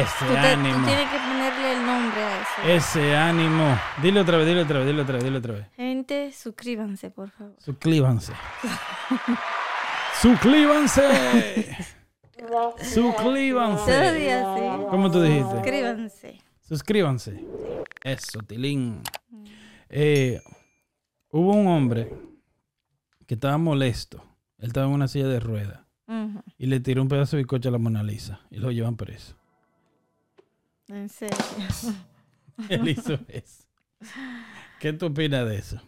Ese Tú, te- tú ánimo. tienes que ponerle el nombre a eso. Ese ánimo. Dile otra vez, dile otra vez, dile otra vez, dile otra vez. Gente, suscríbanse, por favor. Suscríbanse. Suscríbanse. Suscríbanse. ¿Cómo tú dijiste? Suscríbanse. Suscríbanse. Eso, Tilín. Eh, hubo un hombre que estaba molesto. Él estaba en una silla de ruedas y le tiró un pedazo de bizcocho a la Mona Lisa y lo llevan preso. En serio. Él hizo eso. ¿Qué tú opinas de eso?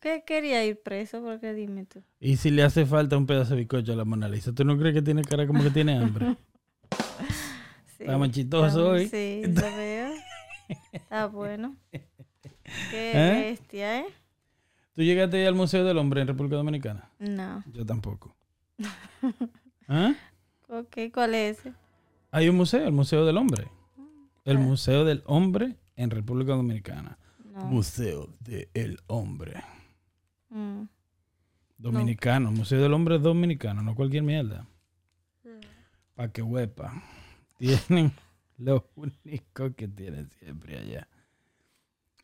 ¿Qué quería ir preso? Porque dime tú. Y si le hace falta un pedazo de bizcocho a la Mona Lisa, ¿tú no crees que tiene cara como que tiene hambre? Sí, Está machitoso está- hoy. Sí, lo veo. Está bueno. Qué ¿Eh? bestia, ¿eh? ¿Tú llegaste al Museo del Hombre en República Dominicana? No. Yo tampoco. ¿Ah? Ok, ¿cuál es ese? Hay un museo, el Museo del Hombre. El Ah. Museo del Hombre en República Dominicana. No. Museo del Hombre. Mm. Dominicano. Museo del Hombre dominicano, no cualquier mierda. Pa' que huepa. Tienen lo único que tienen siempre allá.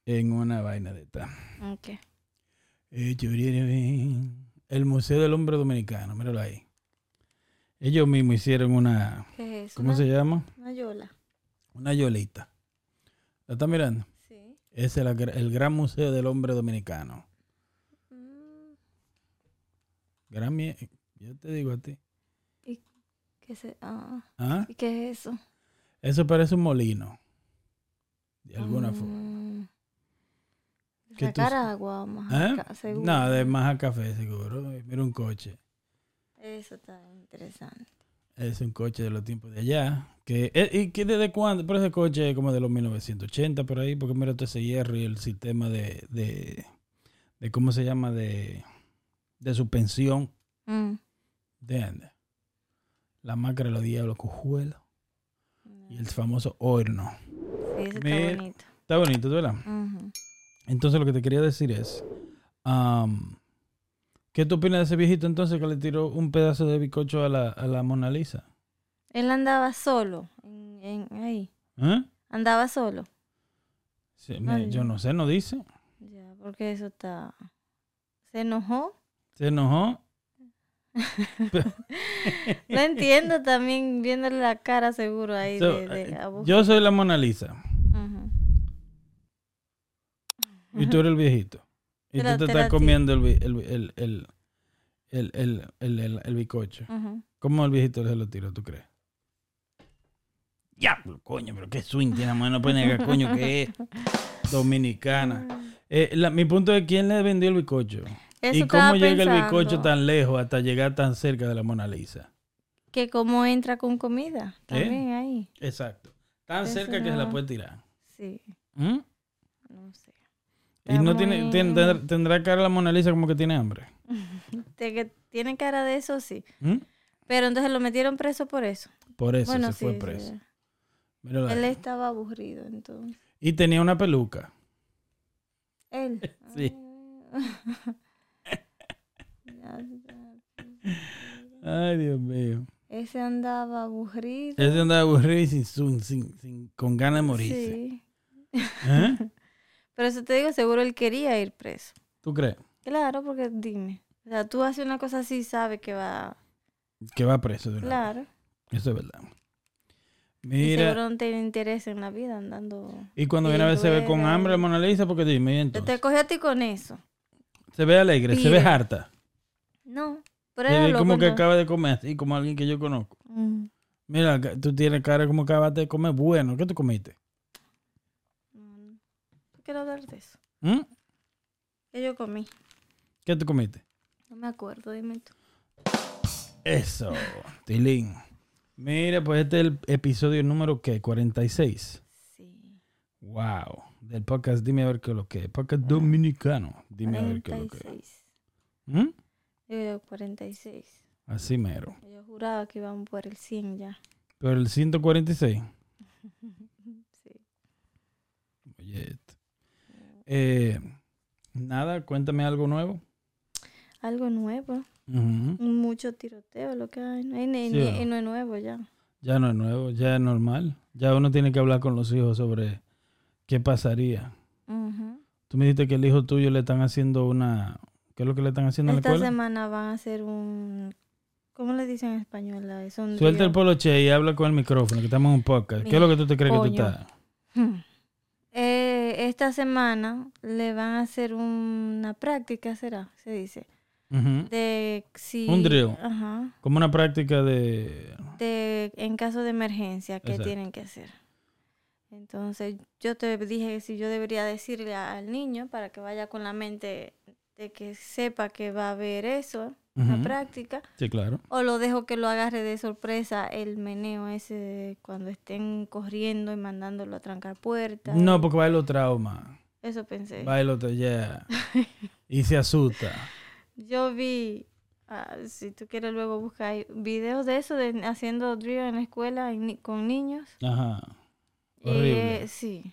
En una vaina de esta. Ok. Churiri, El Museo del Hombre Dominicano, míralo ahí. Ellos mismos hicieron una, ¿Qué es eso? ¿cómo Una- se llama? Una yola. Una yolita. ¿La está mirando? Sí. Es el, el Gran Museo del Hombre Dominicano. Mm, Gran Yo te digo a ti. ¿Qué se... ah, ¿Ah? ¿y ¿Qué es eso? Eso parece un molino. De alguna forma. Mm. ¿Qué tú Sacar sa- agua más ¿Eh? seguro. No, de más a café, seguro. Mira un coche. Eso está interesante. Es un coche de los tiempos de allá. Que, eh, ¿Y que desde cuándo? Pero ese coche es como de los 1980 por ahí, porque mira todo ese hierro y el sistema de, de, de ¿cómo se llama? De, de suspensión. Mm. ¿Entiendes? La máscara de los diablos cojuelos No. y el famoso horno. Sí, eso está bonito. Está bonito, ¿verdad? Entonces lo que te quería decir es, ¿qué tú opinas de ese viejito entonces que le tiró un pedazo de bizcocho a la, a la Mona Lisa? Él andaba solo. En, en- ahí. ¿Eh? Andaba solo. Sí, yo no sé, no dice. Ya, porque eso está. Se enojó. Se enojó. No entiendo también viéndole la cara seguro ahí So, de, de eh, yo soy la Mona Lisa y tú eres el viejito. Y tú te estás comiendo el, el, el, el, el, el, el, el- el bizcocho. Ujú. ¿Cómo el viejito se lo tiró, tú crees? Ya, coño, pero qué swing tiene mano pues negar, coño, que es dominicana. Eh, la- mi punto es quién le vendió el bizcocho. Eso ¿Y cómo llega el bizcocho tan lejos hasta llegar tan cerca de la Mona Lisa? Que cómo entra con comida. También ahí. Exacto. Tan Eso cerca que se la no- puede tirar. Sí. ¿Mm? No sé. Y no tiene, tendrá, cara la Mona Lisa como que tiene hambre. De que tiene cara de eso, sí. ¿Mm? Pero entonces lo metieron preso por eso. Por eso bueno, se sí. fue preso. Él estaba aburrido, entonces. Y tenía una peluca. Él. Sí. Ay, Dios mío. Ese andaba aburrido. Ese andaba aburrido y sin, sin, sin- sin- con ganas de morirse. Sí. ¿Eh? Pero eso te digo, seguro él quería ir preso. ¿Tú crees? Claro, porque dime. O sea, tú haces una cosa así, sabes que va. Que va preso de vez. Claro. Eso es verdad. Y Mira, seguro no tiene interés en la vida andando. y cuando y viene a ver se ve con hambre la y- Mona Lisa, porque dime, ¿y entonces? te cogí a ti con eso. Se ve alegre, se ve harta. No. Pero era loco, como que ¿no? acaba de comer, así como alguien que yo conozco. Mm. Mira, tú tienes cara como que acabaste de comer bueno. ¿Qué tú comiste? Quiero hablar de eso. ¿Mm? ¿Qué yo comí? ¿Qué tú comiste? No me acuerdo, dime tú. Eso, Tilín. Mira, pues este es el episodio número ¿qué? 46. Sí. Wow. Del podcast Dime a ver qué es lo que es. Podcast dominicano. Dime a ver qué es lo que es. 46. ¿Mm? Yo digo 46. Así mero. Yo juraba que íbamos por el 100 ya. Pero el 146. Sí. Oye, esto. Eh, nada, cuéntame algo nuevo. Algo nuevo. Mucho tiroteo lo que hay. No, hay ni- Sí, ni- ¿o no? y no es nuevo ya. Ya no es nuevo, ya es normal. Ya uno tiene que hablar con los hijos sobre qué pasaría. Tú me dijiste que el hijo tuyo le están haciendo una... ¿Qué es lo que le están haciendo en la Esta escuela? semana van a hacer un... ¿Cómo le dicen en español? Suelta el día- poloche y habla con el micrófono, que estamos en un podcast. ¿Qué es lo que tú te crees que tú estás? Esta semana le van a hacer una práctica, será, se dice, de si... Un drill. Ajá. Como una práctica de... De, en caso de emergencia, ¿qué Exacto. tienen que hacer? Entonces, yo te dije que si yo debería decirle al niño para que vaya con la mente de que sepa que va a haber eso, la Ujú. práctica, Sí, claro. o lo dejo que lo agarre de sorpresa el meneo ese de cuando estén corriendo y mandándolo a trancar puertas. No, porque va a trauma. Eso pensé. Va a los ya. Y se asusta. Yo vi, ah, si tú quieres luego buscar videos de eso, de haciendo drill en la escuela en con niños. Ajá. Horrible. Eh, sí.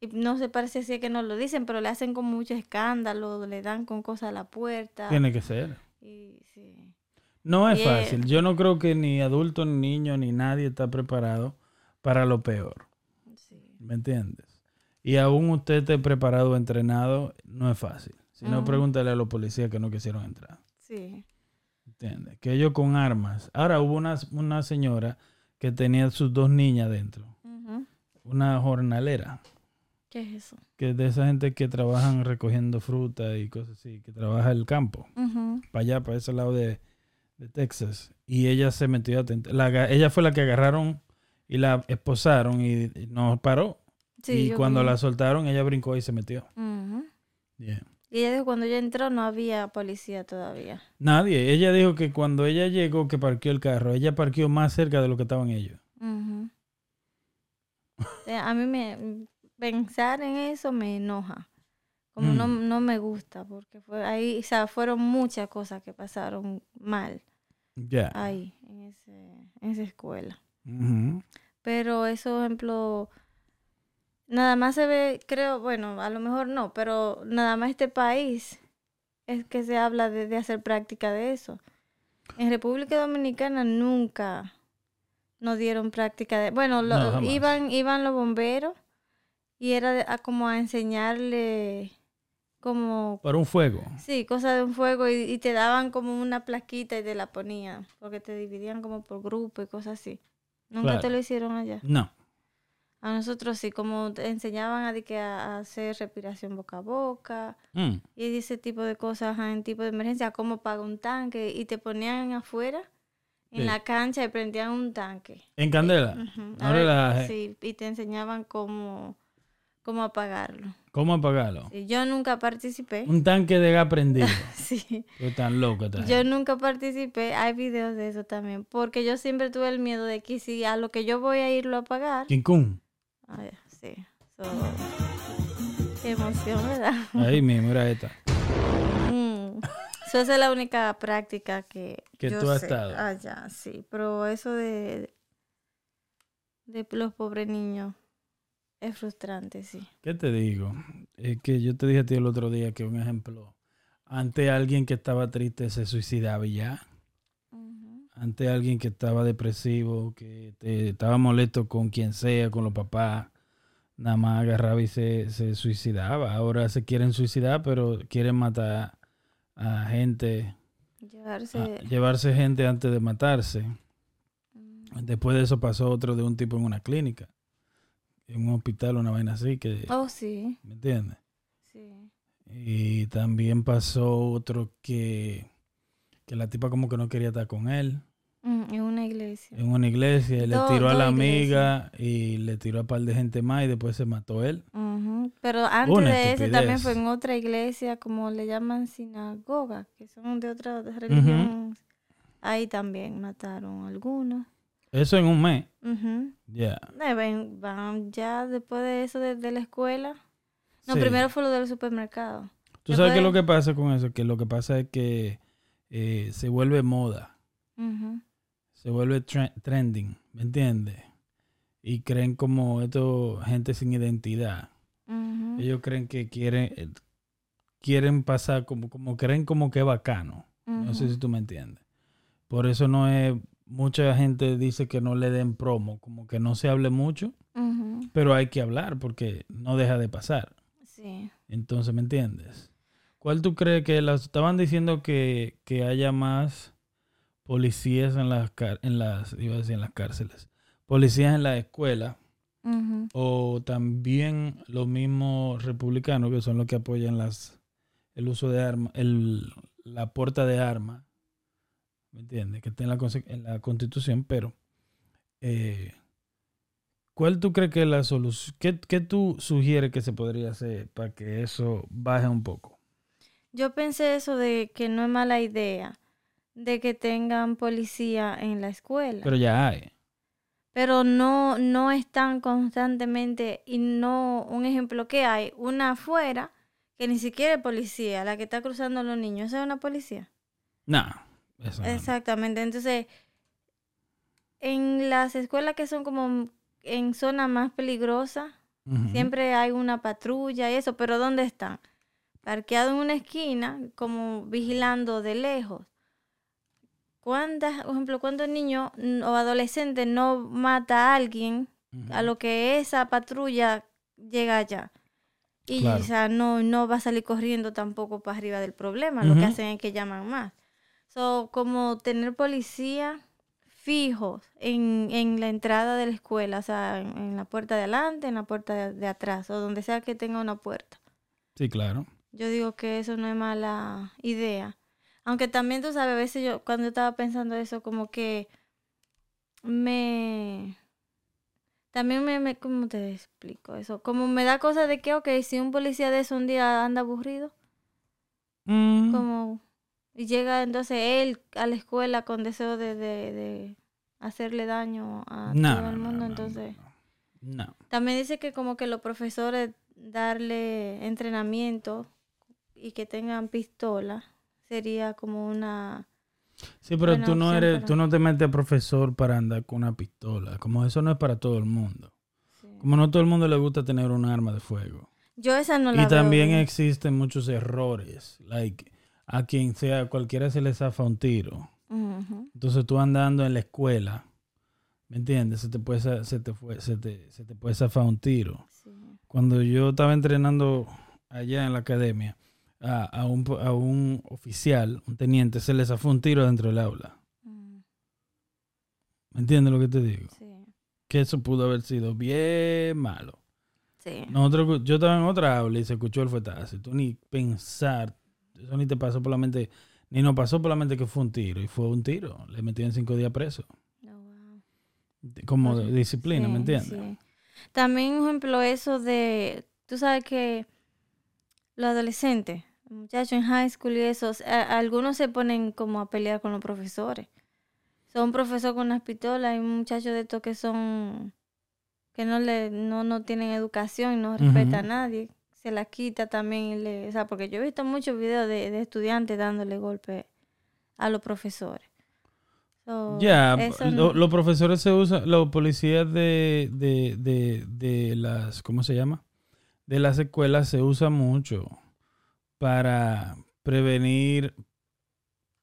Y no se parece así que no lo dicen, pero le hacen con mucho escándalo, le dan con cosas a la puerta. Tiene que ser. Y sí. No es fácil. Yo no creo que ni adulto, ni niño, ni nadie está preparado para lo peor. sí. ¿Me entiendes? Y aún usted esté preparado, entrenado, no es fácil. Si no, pregúntale a los policías que no quisieron entrar. Sí. ¿Entiendes? Que ellos con armas. Ahora hubo una, una señora que tenía sus dos niñas dentro. Una jornalera. ¿Qué es eso? Que de esa gente que trabajan recogiendo fruta y cosas así. Que trabaja el campo. Ujú. Para allá, para ese lado de, de Texas. Y ella se metió a la Ella fue la que agarraron y la esposaron y, y no paró. Sí, y cuando vi. la soltaron, ella brincó y se metió. Yeah. Y ella dijo cuando ella entró no había policía todavía. Nadie. Ella dijo que cuando ella llegó, que parqueó el carro, ella parqueó más cerca de lo que estaban ellos. Eh, A mí me pensar en eso me enoja. Como no, Mm. no me gusta, porque fue ahí, o sea, fueron muchas cosas que pasaron mal Ya. ahí, en, ese, en esa escuela. Pero eso, ejemplo, nada más se ve, creo, bueno, a lo mejor no, pero nada más este país es que se habla de, de hacer práctica de eso. En República Dominicana nunca nos dieron práctica de, bueno, lo- No, jamás. iban, iban los bomberos y era a como a enseñarle como Para un fuego. Sí, cosa de un fuego y, y te daban como una plaquita y te la ponían, porque te dividían como por grupo y cosas así. ¿Nunca te lo hicieron allá? No. A nosotros sí, como te enseñaban a, que a, hacer respiración boca a boca Mm. y ese tipo de cosas en tipo de emergencia, cómo paga un tanque y te ponían afuera en Sí. la cancha y prendían un tanque. En candela. No ver, relaje. sí, y te enseñaban cómo, cómo apagarlo. ¿Cómo apagarlo? Sí, yo nunca participé. Un tanque de gas prendido. Sí. Tú tan loco. esta Yo nunca participé, hay videos de eso también, porque yo siempre tuve el miedo de que si a lo que yo voy a irlo a pagar, King Kong. Ay, sí, so, qué emoción, ¿verdad? Ahí mismo era esta. Mm, so, esa es la única práctica que, Que yo tú has sé estado. allá, sí, pero eso de, de los pobres niños es frustrante, sí. ¿Qué te digo? Es que yo te dije a ti el otro día que un ejemplo. Ante alguien que estaba triste se suicidaba y ya. Ante alguien que estaba depresivo, que te- estaba molesto con quien sea, con los papás, nada más agarraba y se, se suicidaba. Ahora se quieren suicidar, pero quieren matar a gente, Llevarse... a- llevarse gente antes de matarse. mm. Después de eso pasó otro de un tipo en una clínica, en un hospital, una vaina así, que, Oh, sí, ¿me entiendes? sí. Y también pasó otro que, que la tipa como que no quería estar con él Mm, en una iglesia. en una iglesia le tiró a la amiga y le tiró a un par de gente más y después se mató él. Ujú, Pero antes Una de ese también fue en otra iglesia, como le llaman sinagoga, que son de otra religión. Ahí también mataron a algunos. Eso en un mes. Ya. Eh, ven- van ya después de eso de, de la escuela. No, Sí. primero fue lo del supermercado. ¿Tú sabes qué es lo que pasa con eso? Que lo que pasa es que eh, se vuelve moda, se vuelve tre- trending, ¿me entiendes? Y creen como esto, gente sin identidad. Ellos creen que quieren, eh, quieren pasar como, como creen como que es bacano. No sé si tú me entiendes. Por eso no es mucha gente dice que no le den promo, como que no se hable mucho, pero hay que hablar porque no deja de pasar. Sí. Entonces, ¿me entiendes? ¿Cuál tú crees que las estaban diciendo que, que haya más policías en las en las iba a decir en las cárceles, policías en la escuela o también los mismos republicanos que son los que apoyan las el uso de armas, el la puerta de armas, ¿me entiendes? Que está en la, conse- en la Constitución, pero eh, ¿cuál tú crees que es la solución? ¿Qué, qué tú sugieres que se podría hacer para que eso baje un poco? Yo pensé eso de que no es mala idea de que tengan policía en la escuela. Pero ya hay. pero no, no están constantemente y no, un ejemplo que hay, una afuera que ni siquiera es policía, la que está cruzando a los niños, esa es una policía. No, Exactamente, entonces, en las escuelas que son como en zonas más peligrosas, Ujú. siempre hay una patrulla y eso, pero ¿dónde están? Parqueado en una esquina, como vigilando de lejos. ¿Cuántas, por ejemplo, cuántos niños o adolescentes no mata a alguien a lo que esa patrulla llega allá? Y Claro. o sea, no, no va a salir corriendo tampoco para arriba del problema. Lo que hacen es que llaman más. So, como tener policía fijos en, en la entrada de la escuela, o sea, en, en la puerta de adelante, en la puerta de, de atrás, o donde sea que tenga una puerta. Sí, claro. Yo digo que eso no es mala idea. Aunque también tú sabes, a veces yo cuando estaba pensando eso, como que me... También me, me... ¿Cómo te explico eso? Como me da cosa de que, ok, si un policía de eso un día anda aburrido, Mm, como... Y llega entonces él a la escuela con deseo de, de, de hacerle daño a no, todo el mundo, no, no, entonces... no. También dice que como que los profesores darle entrenamiento y que tengan pistola sería como una... Sí, pero tú no eres, para- tú no te metes a profesor para andar con una pistola. Como eso no es para todo el mundo. sí. Como no todo el mundo le gusta tener un arma de fuego. Yo esa no la y veo también bien. existen muchos errores. Like, a quien sea, cualquiera se le zafa un tiro. Entonces tú andando en la escuela, ¿me entiendes? Se te puede, se te fue, se te, se te puede zafar un tiro. Sí. Cuando yo estaba entrenando allá en la academia, a, a un, a un oficial, un teniente, se le zafó un tiro dentro del aula. Mm, ¿Me entiendes lo que te digo? sí. Que eso pudo haber sido bien malo. Sí. Nosotros, yo estaba en otra aula y se escuchó el fuetazo. Tú ni pensar, eso ni te pasó por la mente, ni nos pasó por la mente que fue un tiro. Y fue un tiro. Le metieron cinco días preso. Oh, wow. Como de disciplina, ¿me entiendes? sí. También, un ejemplo, eso de, tú sabes que los adolescentes, los muchachos en high school y esos, a- algunos se ponen como a pelear con los profesores. Son profesor con unas pistolas y un muchacho de estos que son, que no le, no, no tienen educación y no respeta a nadie. Se la quita también, le, o sea, porque yo he visto muchos videos de, de estudiantes dándole golpe a los profesores. So, Ya, no- los profesores se usan, los policías de, de, de, de las, ¿cómo se llama? De las escuelas se usa mucho para prevenir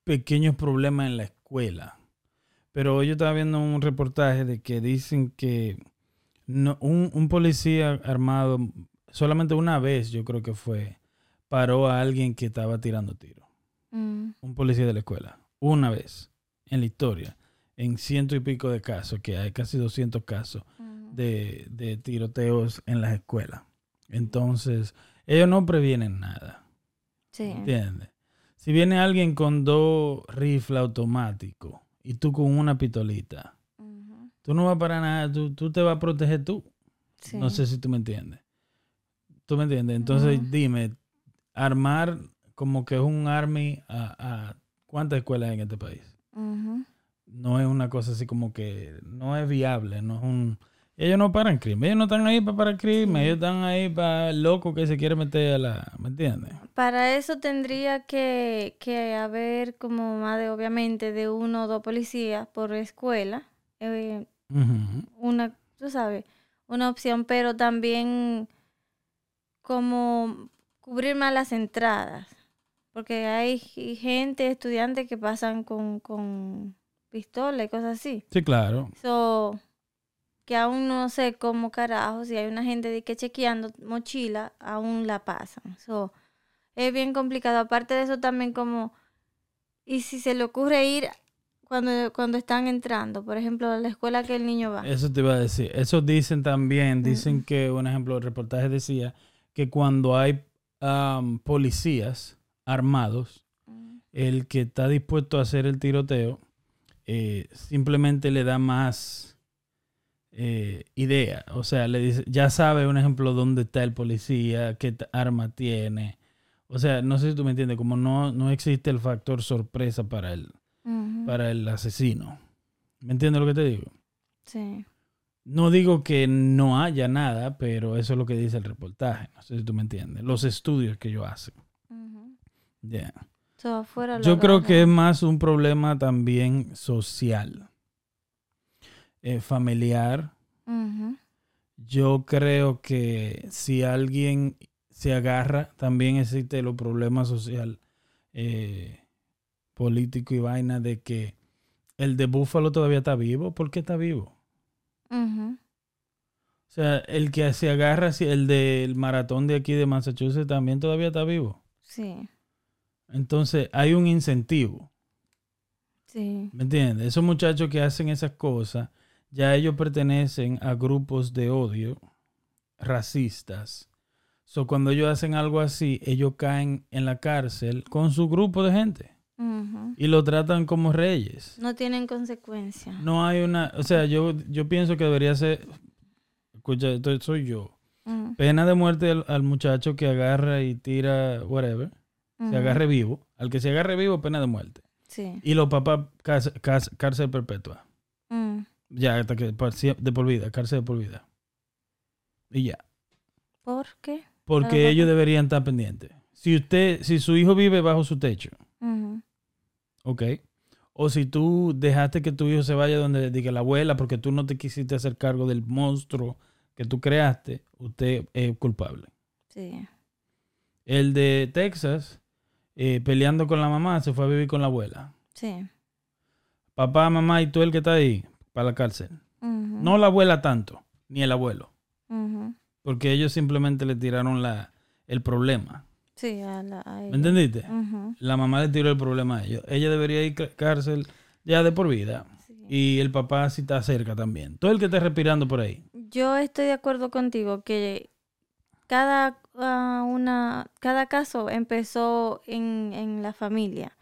pequeños problemas en la escuela. Pero yo estaba viendo un reportaje de que dicen que no, un, un policía armado solamente una vez, yo creo que fue, paró a alguien que estaba tirando tiro Mm, un policía de la escuela, una vez en la historia, en ciento y pico de casos, que hay casi 200 casos ujú. de, de tiroteos en las escuelas. Entonces, ellos no previenen nada, Sí. ¿entiendes? Si viene alguien con dos rifles automáticos y tú con una pistolita, tú no vas para nada, tú, tú te vas a proteger tú. Sí. No sé si tú me entiendes. ¿Tú me entiendes? Entonces, dime, armar como que es un army a, a cuántas escuelas hay en este país. No es una cosa así como que no es viable, no es un... Ellos no paran crimen, ellos no están ahí para parar crimen, Sí. ellos están ahí para el loco que se quiere meter a la... ¿Me entiendes? Para eso tendría que, que haber como más de, obviamente, de uno o dos policías por escuela. eh, una, tú sabes, una opción, pero también como cubrir más las entradas. Porque hay gente, estudiantes que pasan con, con pistola y cosas así. Sí, claro. So, que aún no sé cómo carajo, si hay una gente de que chequeando mochila, aún la pasan. So, es bien complicado. Aparte de eso también como, y si se le ocurre ir cuando, cuando están entrando, por ejemplo, a la escuela que el niño va. Eso te iba a decir. Eso dicen también, dicen que, un ejemplo, el reportaje decía que cuando hay am, policías armados, Mm, el que está dispuesto a hacer el tiroteo eh, simplemente le da más eh, idea. O sea, le dice, ya sabe, un ejemplo, dónde está el policía, qué arma tiene. O sea, no sé si tú me entiendes, como no, no existe el factor sorpresa para el, para el asesino. ¿Me entiendes lo que te digo? Sí. No digo que no haya nada, pero eso es lo que dice el reportaje. No sé si tú me entiendes. Los estudios que ellos hacen. Yeah. So, afuera lo Yo creo que es más un problema también social, eh, familiar. Yo creo que si alguien se agarra, también existe los problemas social, eh, político y vaina de que el de Búfalo todavía está vivo. ¿Por qué está vivo? O sea, el que se agarra, el del maratón de aquí de Massachusetts también todavía está vivo. Sí, Entonces hay un incentivo. sí. ¿Me entiendes? Esos muchachos que hacen esas cosas, ya ellos pertenecen a grupos de odio racistas. So, cuando ellos hacen algo así, ellos caen en la cárcel con su grupo de gente y lo tratan como reyes. No tienen consecuencias. No hay una, o sea, yo, yo pienso que debería ser, escucha, esto soy yo, pena de muerte al, al muchacho que agarra y tira, whatever, se agarre vivo. Al que se agarre vivo, pena de muerte. Sí. Y los papás, cárcel, perpetua. Mm. Ya, hasta que de por vida, cárcel de por vida. Y ya. ¿Por qué? Porque ellos deberían estar pendientes. Si usted, si su hijo vive bajo su techo. ¿Ok? O si tú dejaste que tu hijo se vaya donde diga la abuela porque tú no te quisiste hacer cargo del monstruo que tú creaste, usted es culpable. Sí. El de Texas, eh, peleando con la mamá, se fue a vivir con la abuela. Sí. Papá, mamá y tú el que está ahí, para la cárcel. No la abuela tanto, ni el abuelo. Porque ellos simplemente le tiraron la, el problema. Sí, a la. a ¿Me entendiste? La mamá le tiró el problema a ellos. Ella debería ir a cárcel ya de por vida. Sí. Y el papá si está cerca también. Todo el que esté respirando por ahí. Yo estoy de acuerdo contigo que cada ah, una cada caso empezó en, en la familia.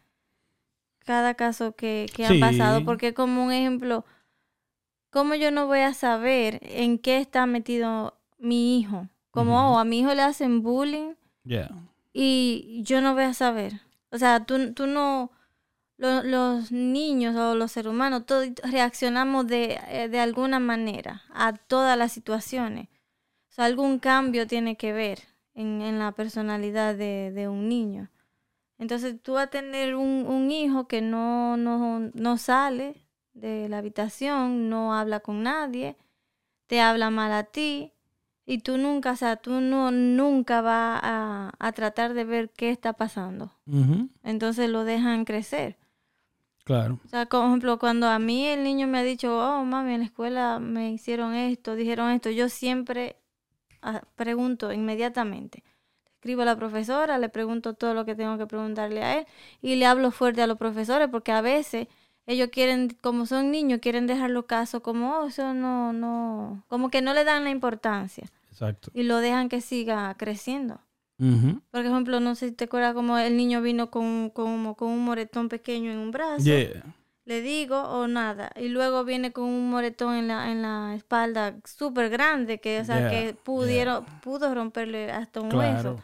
Cada caso que, que Sí. han pasado, porque como un ejemplo, ¿cómo yo no voy a saber en qué está metido mi hijo? Como oh, a mi hijo le hacen bullying Ya. Y yo no voy a saber. O sea, tú, tú no, lo- los niños o los seres humanos, todos reaccionamos de, eh, de alguna manera a todas las situaciones. O sea, algún cambio tiene que ver en, en la personalidad de, de un niño. Entonces tú vas a tener un, un hijo que no, no, no sale de la habitación, no habla con nadie, te habla mal a ti, y tú nunca, o sea, tú no, nunca vas a, a tratar de ver qué está pasando. Entonces lo dejan crecer. Claro. O sea, por ejemplo, cuando a mí el niño me ha dicho, oh, mami, en la escuela me hicieron esto, dijeron esto, yo siempre ah, pregunto inmediatamente. Escribo a la profesora, le pregunto todo lo que tengo que preguntarle a él y le hablo fuerte a los profesores porque a veces ellos quieren, como son niños, quieren dejar los casos como, oh, eso no, no, como que no le dan la importancia Exacto. y lo dejan que siga creciendo. Ujú. Por ejemplo, no sé si te acuerdas como el niño vino con, con, con un moretón pequeño en un brazo Yeah. le digo o nada. Y luego viene con un moretón en la, en la espalda súper grande que, o sea, Yeah, que pudieron, pudo romperle hasta un Claro. hueso.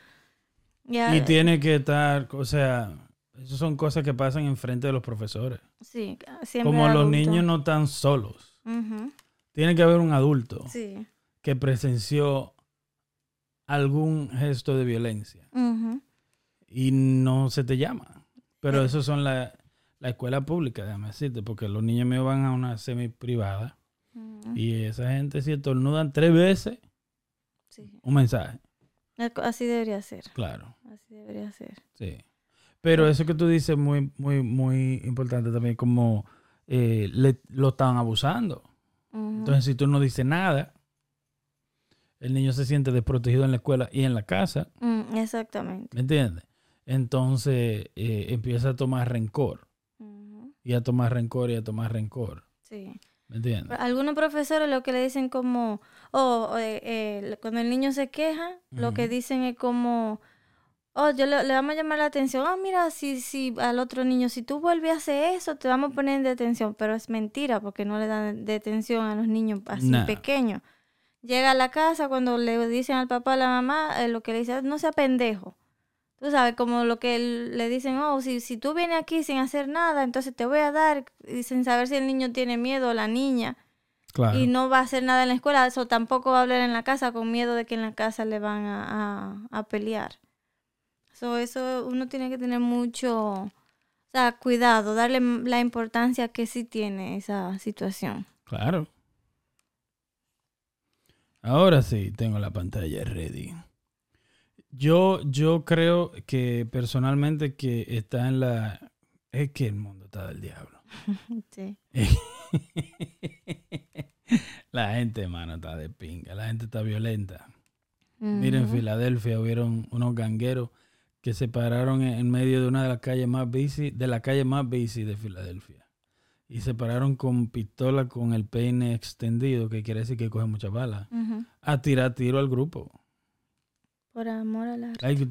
Ya, Y tiene que estar, o sea, esas son cosas que pasan enfrente de los profesores. sí, siempre Como los adulto. niños no están solos. Tiene que haber un adulto Sí. Que presenció algún gesto de violencia y no se te llama. Pero eso son la, la escuela pública, déjame decirte, porque los niños míos van a una semi privada y esa gente si estornudan tres veces, sí. un mensaje, Así debería ser. claro, Así debería ser. sí. Pero eso que tú dices es muy, muy, muy importante también, como eh, le, lo estaban abusando. Entonces, si tú no dices nada, el niño se siente desprotegido en la escuela y en la casa, Mm, exactamente. ¿me entiendes? Entonces eh, empieza a tomar rencor, y a tomar rencor, y a tomar rencor, Sí. ¿me entiendes? Algunos profesores lo que le dicen como, oh, o, eh, eh, cuando el niño se queja, lo que dicen es como, oh, yo le, le vamos a llamar la atención, oh, mira, si, si al otro niño, si tú vuelves a hacer eso, te vamos a poner en detención, pero es mentira porque no le dan detención a los niños así Nah. pequeños. Llega a la casa cuando le dicen al papá, a la mamá, eh, lo que le dice, no sea pendejo. Tú sabes, como lo que le dicen, oh, si, si tú vienes aquí sin hacer nada, entonces te voy a dar, y sin saber si el niño tiene miedo o la niña Claro. y no va a hacer nada en la escuela, eso tampoco va a hablar en la casa con miedo de que en la casa le van a, a- a pelear. So, eso uno tiene que tener mucho, o sea, cuidado, darle la importancia que sí tiene esa situación. Claro. Ahora sí, tengo la pantalla ready. Yo, yo creo que personalmente que está en la... Es que el mundo está del diablo. Sí. la gente, mano, está de pinga. La gente está violenta. Mira, en. Filadelfia hubieron unos gangueros que se pararon en en medio de una de las calles más busy, de la calle más busy de Filadelfia. Y se pararon con pistola con el peine extendido, que quiere decir que coge muchas balas, Ujú. a tirar tiro al grupo. Por amor a la... Hay que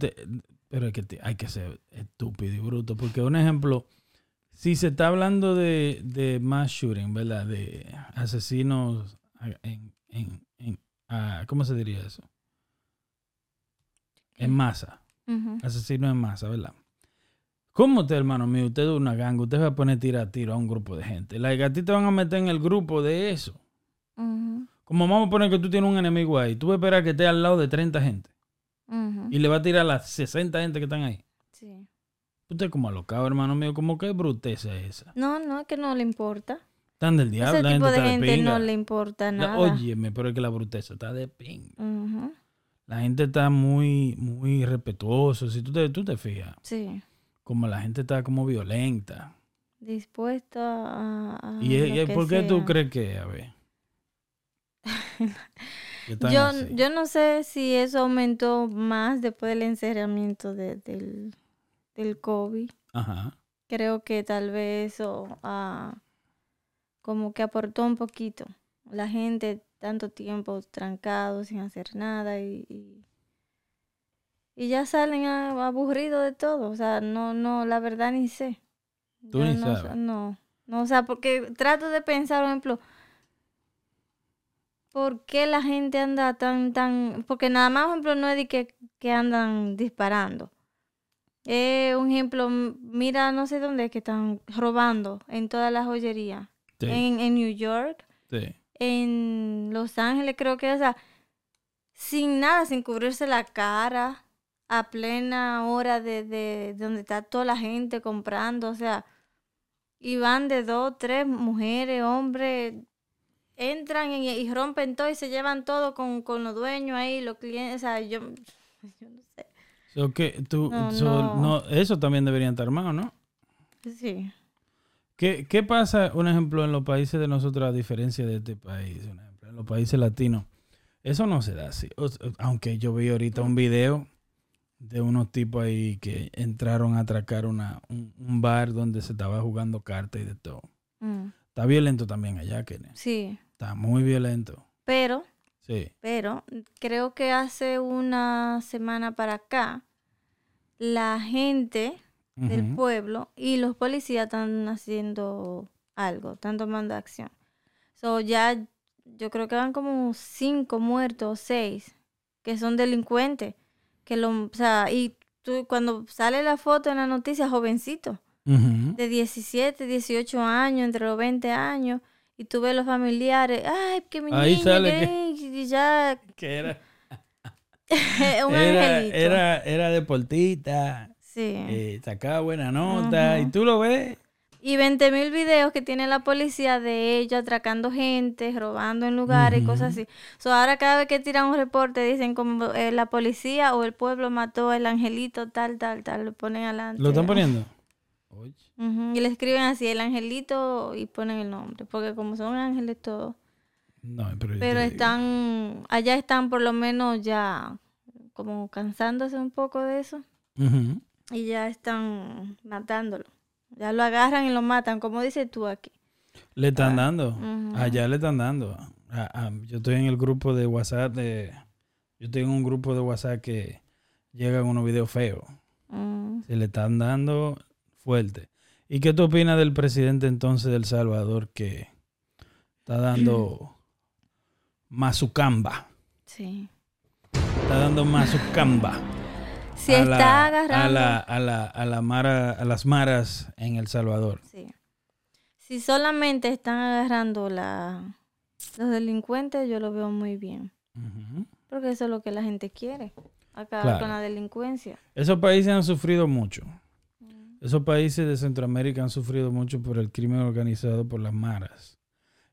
pero hay que, te- hay que ser estúpido y bruto. Porque un ejemplo, si se está hablando de, de mass shooting, ¿verdad? De asesinos en, en- en- ¿cómo se diría eso? En masa. Asesinos en masa, ¿verdad? ¿Cómo usted, hermano mío? Usted es una ganga, usted va a poner tiro a tiro a un grupo de gente. Ti te van a meter en el grupo de eso. Como vamos a poner que tú tienes un enemigo ahí. Tú vas a esperar que esté al lado de 30 gente. Y le va a tirar a las 60 gente que están ahí. Sí. Usted es como alocado, hermano mío. Como que bruteza es esa. No, no, es que no le importa. Están del diablo. Ese la tipo de está gente pinga. no le importa nada. óyeme, pero es que la bruteza está de ping. Ujú. La gente está muy, muy respetuosa. Si tú te, tú te fijas, Sí. Como la gente está como violenta. Dispuesto a... a ¿Y, lo y que por qué tú crees que, a ver? Yo, así. yo no sé si eso aumentó más después del encerramiento de- del, del COVID. Ajá. Creo que tal vez eso ah, como que aportó un poquito. La gente tanto tiempo trancado sin hacer nada y, y, y ya salen aburridos de todo. O sea, no, no, la verdad ni sé. Tú Yo ni no, sabes. No, no, o sea, porque trato de pensar, por ejemplo, ¿por qué la gente anda tan, tan, porque nada más, por ejemplo, no es de que, que andan disparando. Eh, un ejemplo, mira, no sé dónde es que están robando en toda la joyería. Sí, En, en New York, sí. en Los Ángeles, creo que, o sea, sin nada, sin cubrirse la cara, a plena hora de, de donde está toda la gente comprando, o sea, y van de dos, tres mujeres, hombres, entran y, y rompen todo y se llevan todo con, con los dueños ahí, los clientes, o sea, yo, yo no sé. So que tú, No, so, no. no, eso también deberían estar armados, ¿no? Sí. ¿Qué, ¿Qué pasa, un ejemplo, en los países de nosotros, a diferencia de este país? Un ejemplo, en los países latinos, eso no se da así. O aunque yo vi ahorita un video de unos tipos ahí que entraron a atracar una, un, un bar donde se estaba jugando cartas y de todo. Mm, Está violento también allá, Kenneth. sí. Está muy violento. Pero Sí. Pero creo que hace una semana para acá, la gente del pueblo y los policías están haciendo algo, están tomando acción. So ya yo creo que van como cinco muertos, seis, que son delincuentes. Que lo, o sea, y tú cuando sale la foto en la noticia, jovencito, de 17, 18 años, entre los 20 años, y tú ves los familiares, ay, que mi Ahí niño, sale que- ya Que era, un era, angelito. era, era deportista, Sí. eh, sacaba buena nota, y tú lo ves. Y 20 mil videos que tiene la policía de ellos atracando gente, robando en lugares y cosas así. So, ahora cada vez que tiran un reporte dicen como eh, la policía o el pueblo mató al angelito tal, tal, tal, lo ponen adelante. ¿Lo están poniendo? Y le escriben así, el angelito, y ponen el nombre. Porque como son ángeles todos. No, pero, Pero están, allá están por lo menos ya como cansándose un poco de eso. Y ya están matándolo. Ya lo agarran y lo matan, como dices tú aquí. Le están dando. Ujú. Allá le están dando. Ah, ah, yo estoy en el grupo de WhatsApp de... Yo estoy en un grupo de WhatsApp que llegan unos videos feos. Mm. Se le están dando fuerte. ¿Y qué tú opinas del presidente entonces de El Salvador que está dando mazucamba? Sí. Está dando mazucamba. Si a está la- agarrando. A, la, a, la, a, la mara, a las maras en El Salvador. Sí. Si solamente están agarrando la, los delincuentes, yo lo veo muy bien. Porque eso es lo que la gente quiere. Acabar Claro. con la delincuencia. Esos países han sufrido mucho. Esos países de Centroamérica han sufrido mucho por el crimen organizado por las maras.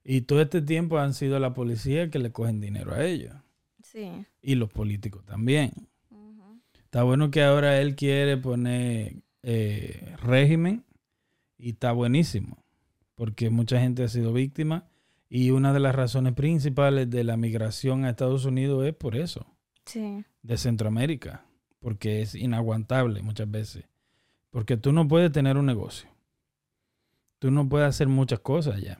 Y todo este tiempo han sido la policía que le cogen dinero a ellos. Sí. Y los políticos también. Está bueno que ahora él quiere poner eh, régimen y está buenísimo. Porque mucha gente ha sido víctima. Y una de las razones principales de la migración a Estados Unidos es por eso Sí. de Centroamérica, porque es inaguantable muchas veces. Porque tú no puedes tener un negocio. Tú no puedes hacer muchas cosas ya.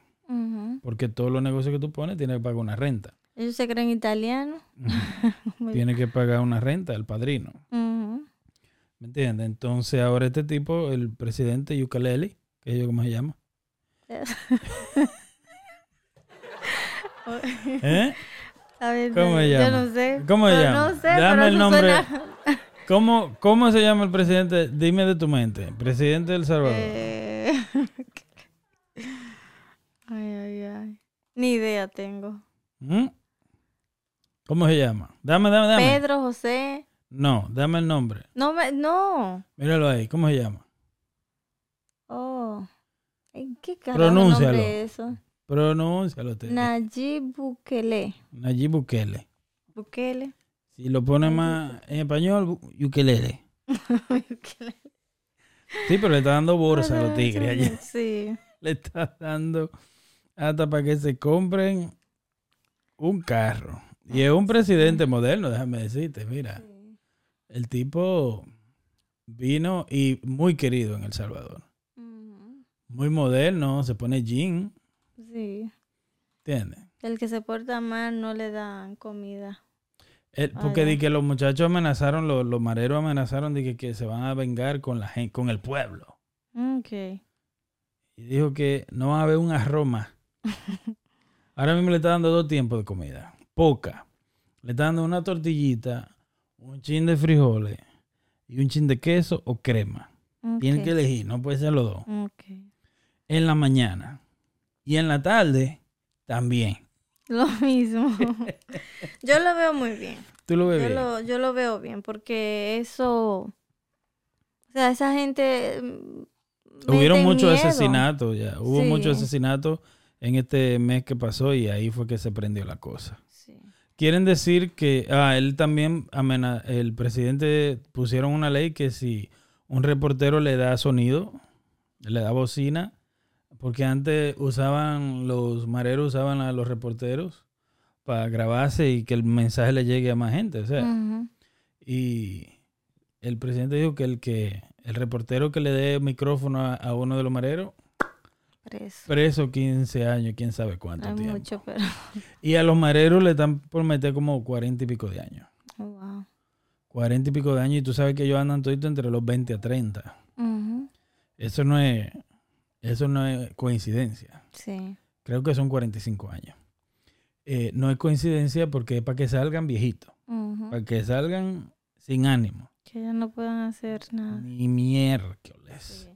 Porque todos los negocios que tú pones tienes que pagar una renta. Ellos se creen italianos. Tienes que pagar una renta al padrino. ¿Me entiendes? Entonces ahora este tipo, el presidente Yucaleli, que yo cómo se llama. ¿Eh? A ver, ¿Cómo se yo llama? no sé. ¿Cómo se llama? No sé, Dame el nombre. suena- ¿Cómo, ¿Cómo se llama el presidente? Dime de tu mente. Presidente del Salvador. Eh, Ay, ay, ay. Ni idea tengo. ¿Mm? ¿Cómo se llama? Dame, dame, dame. Pedro, José. No, dame el nombre. No, me, no. Míralo ahí. ¿Cómo se llama? Oh. Ay, ¿Qué carajo Pronúncialo. nombre es eso? Pronúncialo. te- Nayib Bukele. Nayib Bukele. Bukele. Si lo pone más en español. Bukele. Sí, pero le está dando bolsa a los tigres allá. Sí. Le está dando hasta para que se compren un carro. Y es un presidente moderno, déjame decirte. Mira, el tipo vino y muy querido en El Salvador. Muy moderno, se pone jean, Sí. ¿entiendes? El que se porta mal no le dan comida. Él- Ah, porque di que los muchachos amenazaron, los, los mareros amenazaron de que, que se van a vengar con la gente, con el pueblo. Ok. Y dijo que no va a haber un arroz más. Ahora mismo le está dando dos tiempos de comida. Poca. Le está dando una tortillita, un chin de frijoles y un chin de queso o crema. Tienen ok, que elegir, no puede ser los dos. En la mañana. Y en la tarde también. Lo mismo. yo lo veo muy bien. Tú lo ves Yo bien. lo, yo lo veo bien porque eso... O sea, esa gente... mm, Hubieron muchos asesinatos ya. Hubo Sí. muchos asesinatos en este mes que pasó y ahí fue que se prendió la cosa. Quieren decir que, ah, él también, amena- el presidente pusieron una ley que si un reportero le da sonido, le da bocina, porque antes usaban, los mareros usaban a los reporteros para grabarse y que el mensaje le llegue a más gente, o sea, y el presidente dijo que el que, el reportero que le dé micrófono a, a uno de los mareros, Preso. preso 15 años, quién sabe cuánto Hay tiempo. mucho, pero... Y a los mareros le están por meter como 40 y pico de años. Oh, wow. 40 y pico de años y tú sabes que ellos andan todito entre los 20 a 30. Ujú. Eso no es, eso no es coincidencia. Sí. Creo que son 45 años. Eh, no es coincidencia porque es para que salgan viejitos, para que salgan sin ánimo. Que ya no puedan hacer nada. Ni miércoles. Sí.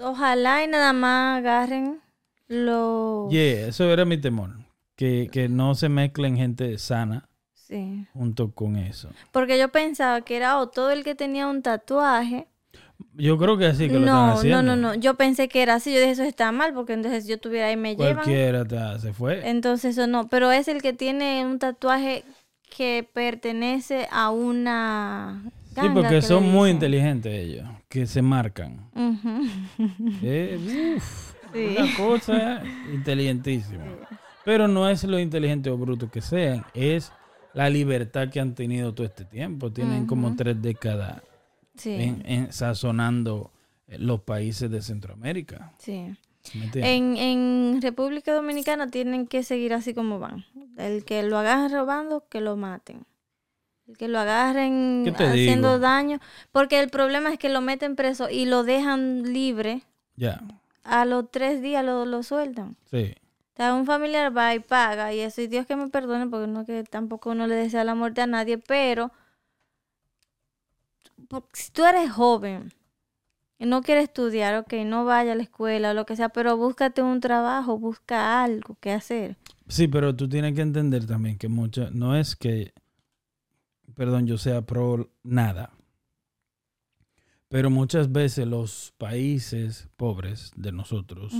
Ojalá y nada más agarren lo... Yeah, eso era mi temor. Que, que no se mezclen gente sana Sí. junto con eso. Porque yo pensaba que era o todo el que tenía un tatuaje. Yo creo que así que lo están no, no, haciendo. no, no. Yo pensé que era así. Yo dije, eso está mal porque entonces yo tuviera ahí me llevan. Cualquiera se fue. Entonces eso no. Pero es el que tiene un tatuaje que pertenece a una tanga. porque que le son muy inteligentes ellos, que se marcan. Eh, uf, Sí. una cosa inteligentísima. Pero no es lo inteligente o bruto que sean, es la libertad que han tenido todo este tiempo. Tienen como tres décadas Sí, en, en sazonando eh, los países de Centroamérica. sí. En, en República Dominicana tienen que seguir así como van. El que lo agarren robando, que lo maten. Que lo agarren ¿Qué te haciendo digo? daño. Porque el problema es que lo meten preso y lo dejan libre. Ya, A los tres días lo, lo sueltan. sí. O sea, un familiar va y paga y eso. Y Dios que me perdone porque no que tampoco uno le desea la muerte a nadie. Pero si tú eres joven y no quieres estudiar, ok, no vaya a la escuela o lo que sea, pero búscate un trabajo, busca algo que hacer. Sí, pero tú tienes que entender también que mucho, no es que, perdón, yo sea pro nada, pero muchas veces los países pobres de nosotros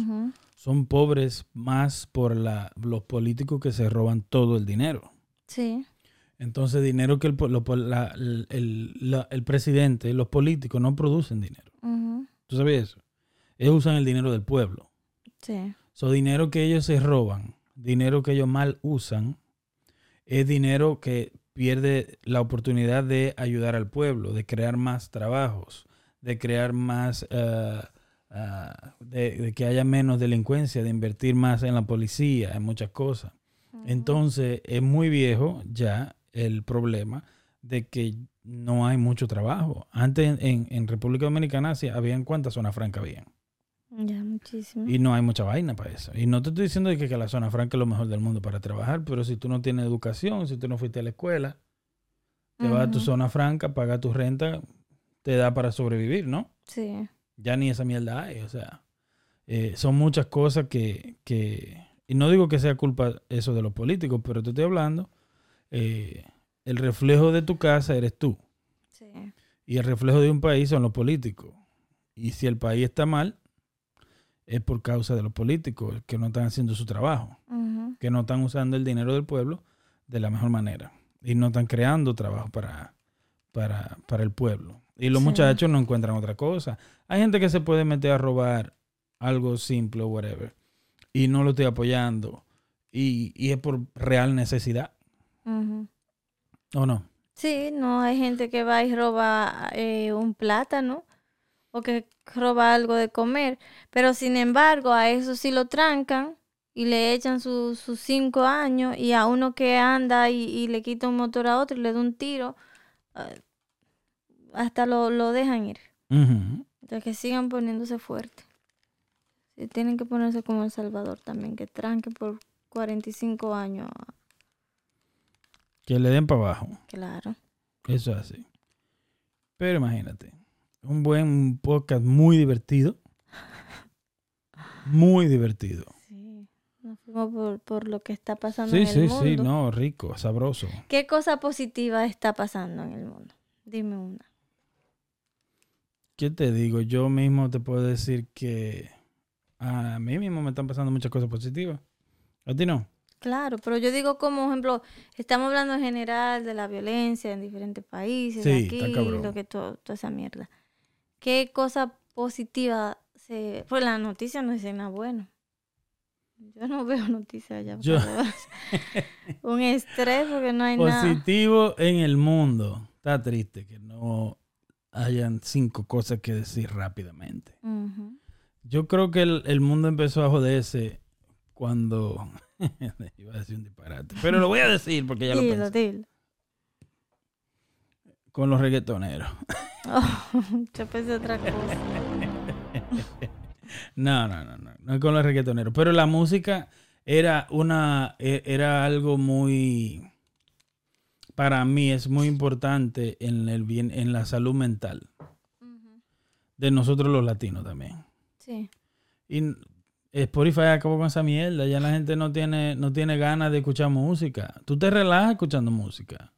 son pobres más por la, los políticos que se roban todo el dinero. Sí. Entonces, dinero que el, lo la- el, el- la- el presidente, los políticos no producen dinero. ¿Tú sabes eso? Ellos usan el dinero del pueblo. Sí. So, dinero que ellos se roban, dinero que ellos mal usan, es dinero que pierde la oportunidad de ayudar al pueblo, de crear más trabajos, de crear más, ah, de, de que haya menos delincuencia, de invertir más en la policía, en muchas cosas. Entonces, es muy viejo ya el problema de que no hay mucho trabajo. Antes en, República Dominicana habían cuántas zonas francas habían. Ya, muchísimo. Y no hay mucha vaina para eso. Y no te estoy diciendo que, que la zona franca es lo mejor del mundo para trabajar, pero si tú no tienes educación, si tú no fuiste a la escuela, te vas a tu zona franca, pagas tu renta, te da para sobrevivir, ¿no? Sí. Ya ni esa mierda hay. O sea, eh, son muchas cosas que, que... Y no digo que sea culpa eso de los políticos, pero te estoy hablando, eh, el reflejo de tu casa eres tú. Sí. Y el reflejo de un país son los políticos. Y si el país está mal, es por causa de los políticos que no están haciendo su trabajo, que no están usando el dinero del pueblo de la mejor manera y no están creando trabajo para, para, para el pueblo. Y los Sí. muchachos no encuentran otra cosa. Hay gente que se puede meter a robar algo simple o whatever y no lo estoy apoyando y, y es por real necesidad. ¿o no? Sí, no hay gente que va y roba eh, un plátano o que roba algo de comer, pero sin embargo a eso sí lo trancan y le echan su- sus cinco años y a uno que anda y, y le quita un motor a otro y le da un tiro, ah, hasta lo, lo dejan ir, Ujú. de que sigan poniéndose fuertes. Sí, tienen que ponerse como El Salvador también, que tranquen por 45 años, Que le den para abajo. claro. Eso es así. Pero imagínate, un buen podcast muy divertido. Muy divertido. Sí, nos fuimos por, por lo que está pasando Sí, en sí, el sí, mundo. no, rico, sabroso. ¿Qué cosa positiva está pasando en el mundo? Dime una. ¿Qué te digo? Yo mismo te puedo decir que a mí mismo me están pasando muchas cosas positivas. ¿A ti no? Claro, pero yo digo como ejemplo, estamos hablando en general de la violencia en diferentes países, Sí, aquí, lo que to- toda esa mierda. ¿Qué cosa positiva se... Pues las noticias no dicen nada bueno. Yo no veo noticias allá. Yo-. Un estrés porque no hay nada. Positivo en el mundo. Está triste que no hayan cinco cosas que decir rápidamente. Yo creo que el, el mundo empezó a joderse cuando... Iba a decir un disparate. Pero lo voy a decir porque ya lo pensé. Con los reggaetoneros. Oh, yo pensé otra cosa. No, no, no, no. No es con los reggaetoneros. Pero la música era una... e- Era algo muy... Para mí es muy importante en el bien, en la salud mental. De nosotros los latinos también. Sí. Y Spotify acabó con esa mierda. Ya la gente no tiene, no tiene ganas de escuchar música. Tú te relajas escuchando música.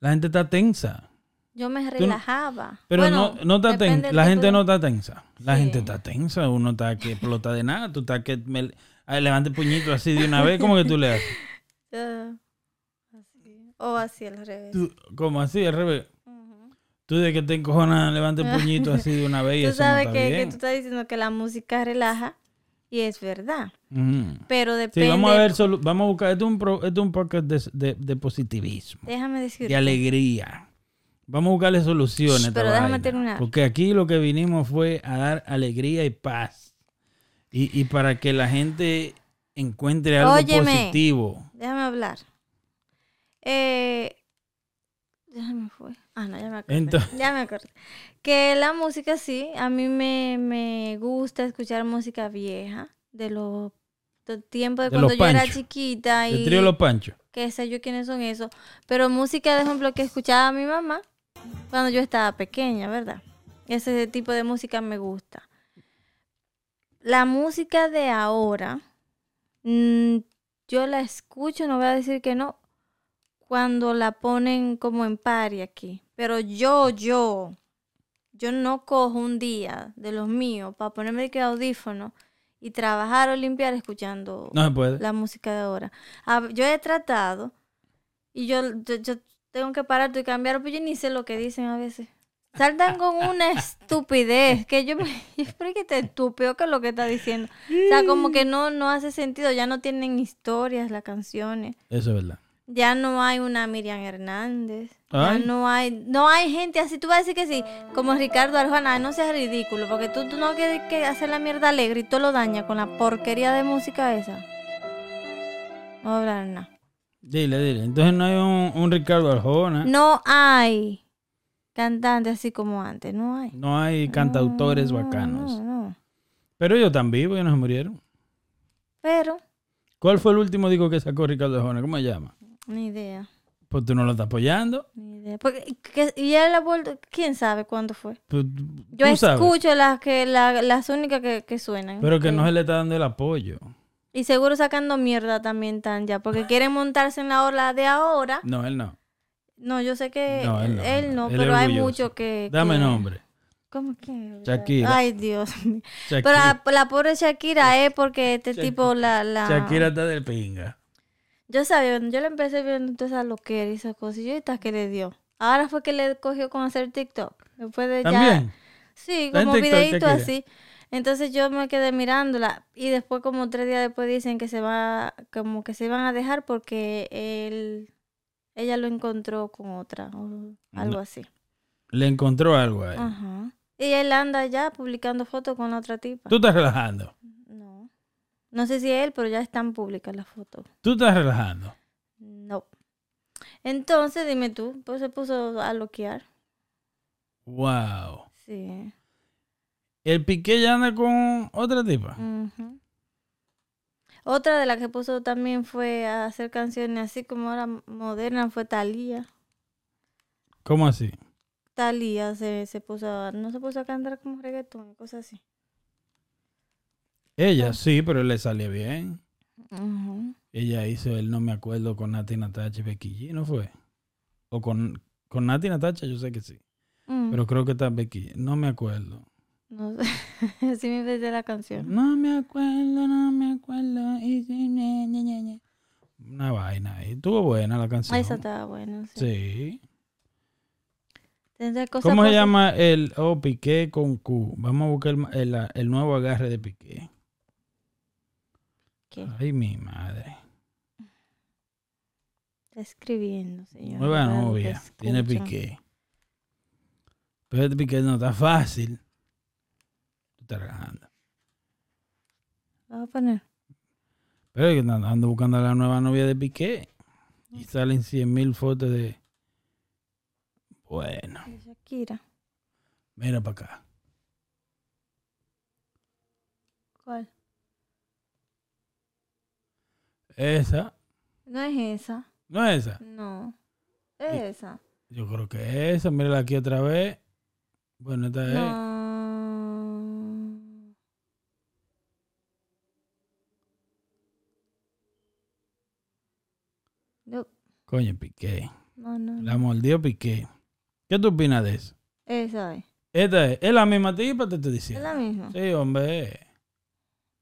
La gente está tensa. Yo me no- relajaba. Pero Bueno, no, no está tensa. La gente no está tensa. La Sí. gente está tensa. Uno está que explota de nada. Tú estás que me, ay, levante el puñito así de una vez. ¿Cómo que tú le haces? Ah, así. O así al revés. Tú- como así, al revés. Ujú. Tú de que te encojonas, levanta el puñito así de una vez y Tú eso no sabes está que, que bien. tú estás diciendo que la música relaja y es verdad. Ujú. Pero Sí, depende. vamos a ver, vamos a buscar, esto es un, pro- esto es un podcast de, de- de positivismo, Déjame decir. de alegría. Vamos a buscarle soluciones. esta Pero déjame vaina. terminar. Porque aquí lo que vinimos fue a dar alegría y paz. Y, y para que la gente encuentre algo Óyeme. positivo. Déjame hablar. Eh, ya me fue. Ah, no, ya me acordé. Entonces- Ya me acordé. Que la música sí, a mí me, me gusta escuchar música vieja, de los tiempos de, De cuando yo era chiquita El y trío Los Panchos. qué sé yo quiénes son esos. Pero música, de ejemplo, que escuchaba mi mamá cuando yo estaba pequeña, ¿verdad? Ese tipo de música me gusta. La música de ahora, mm, yo la escucho, no voy a decir que no, cuando la ponen como en pari aquí. Pero yo, yo, yo no cojo un día de los míos para ponerme de que audífono y trabajar o limpiar escuchando No se puede. la música de ahora. A ver, yo he tratado y yo, yo, yo tengo que parar y cambiar, pero yo ni sé lo que dicen a veces. Saltan con una estupidez que yo me... Pero es que te estúpido que es lo que está diciendo. O sea, como que no, no hace sentido. Ya no tienen historias las canciones. Eso es verdad. Ya no hay una Miriam Hernández. Ya no hay, no hay gente así. Tú vas a decir que sí, como Ricardo Arjona, no seas ridículo, porque tú, tú no quieres que hacer la mierda alegre y todo lo daña con la porquería de música esa. No hablar nada. Dile, dile. Entonces no hay un, un Ricardo Arjona. No hay cantantes así como antes, no hay. No hay cantautores No, bacanos. No, no. Pero ellos están vivos y no se murieron. Pero, ¿Cuál fue el último disco que sacó Ricardo Arjona? ¿Cómo se llama? Ni idea. Pues tú no lo estás apoyando. Ni idea. Porque, que- y él ha vuelto, quién sabe cuándo fue. Pues, Yo sabes. escucho las que la- las únicas que, que suenan. Pero que Sí. no se le está dando el apoyo. Y seguro sacando mierda también tan ya, porque quieren montarse en la ola de ahora. No, él no. No, yo sé que No, él él no, él pero hay mucho que... Dame nombre. ¿Cómo que? Shakira. Ay, Dios mío. Pero la, la pobre Shakira es porque este Shakira. tipo la... la... Shakira está de pinga. Yo sabía, yo le empecé viendo toda esa loquera y esas ahorita que le dio. Ahora fue que le cogió con hacer TikTok. Después de ya... También. Sí, Está en como videito así. Entonces yo me quedé mirándola y después como tres días después dicen que se va, como que se iban a dejar porque él, ella lo encontró con otra o algo así. Le encontró algo ahí. Ajá. Y él anda ya publicando fotos con otra tipa. Tú estás relajando. No. Sé si él, pero ya están públicas las fotos. Tú estás relajando. No. Entonces dime tú, pues se puso a loquear. Wow. Sí. El Piqué ya anda con otra tipa. Otra de las que puso también fue a hacer canciones así como ahora modernas fue Thalía. ¿Cómo así? Thalía se, se puso a- no se puso a cantar como reggaetón y cosas así. Ella sí, pero le salió bien. Ella hizo el no me acuerdo con Nati Natacha y Becky G, ¿no fue? O con, con Nati Natacha, yo sé que sí. Mm, Pero creo que está Becky G. No me acuerdo. no sé. así me empecé la canción. No me acuerdo, no me acuerdo. y sí. Una vaina. Y estuvo buena la canción. Esa estaba buena. Sí. Sí. ¿Cómo se llama el oh, Piqué con Q? Vamos a buscar el, el- el nuevo agarre de Piqué. ¿Qué? Ay, mi madre. Está escribiendo, señor. Nueva novia. Tiene. Piqué. Pero este Piqué no está fácil. Tú estás relajando. ¿La voy a poner? Pero es que ando ando buscando a la nueva novia de Piqué. Y salen 100 mil fotos de... Bueno, De Shakira. mira para acá. ¿Cuál? Esa. No es esa. ¿No es esa? No. Es esa. Yo creo que es esa. Mírala aquí otra vez. Bueno, esta es... No. No, Coño, Piqué. no, no. La mordió Piqué. ¿Qué tú opinas de eso? Esa es. Esta es, es la misma tipa, te estoy Es diciendo. la misma. Sí, hombre.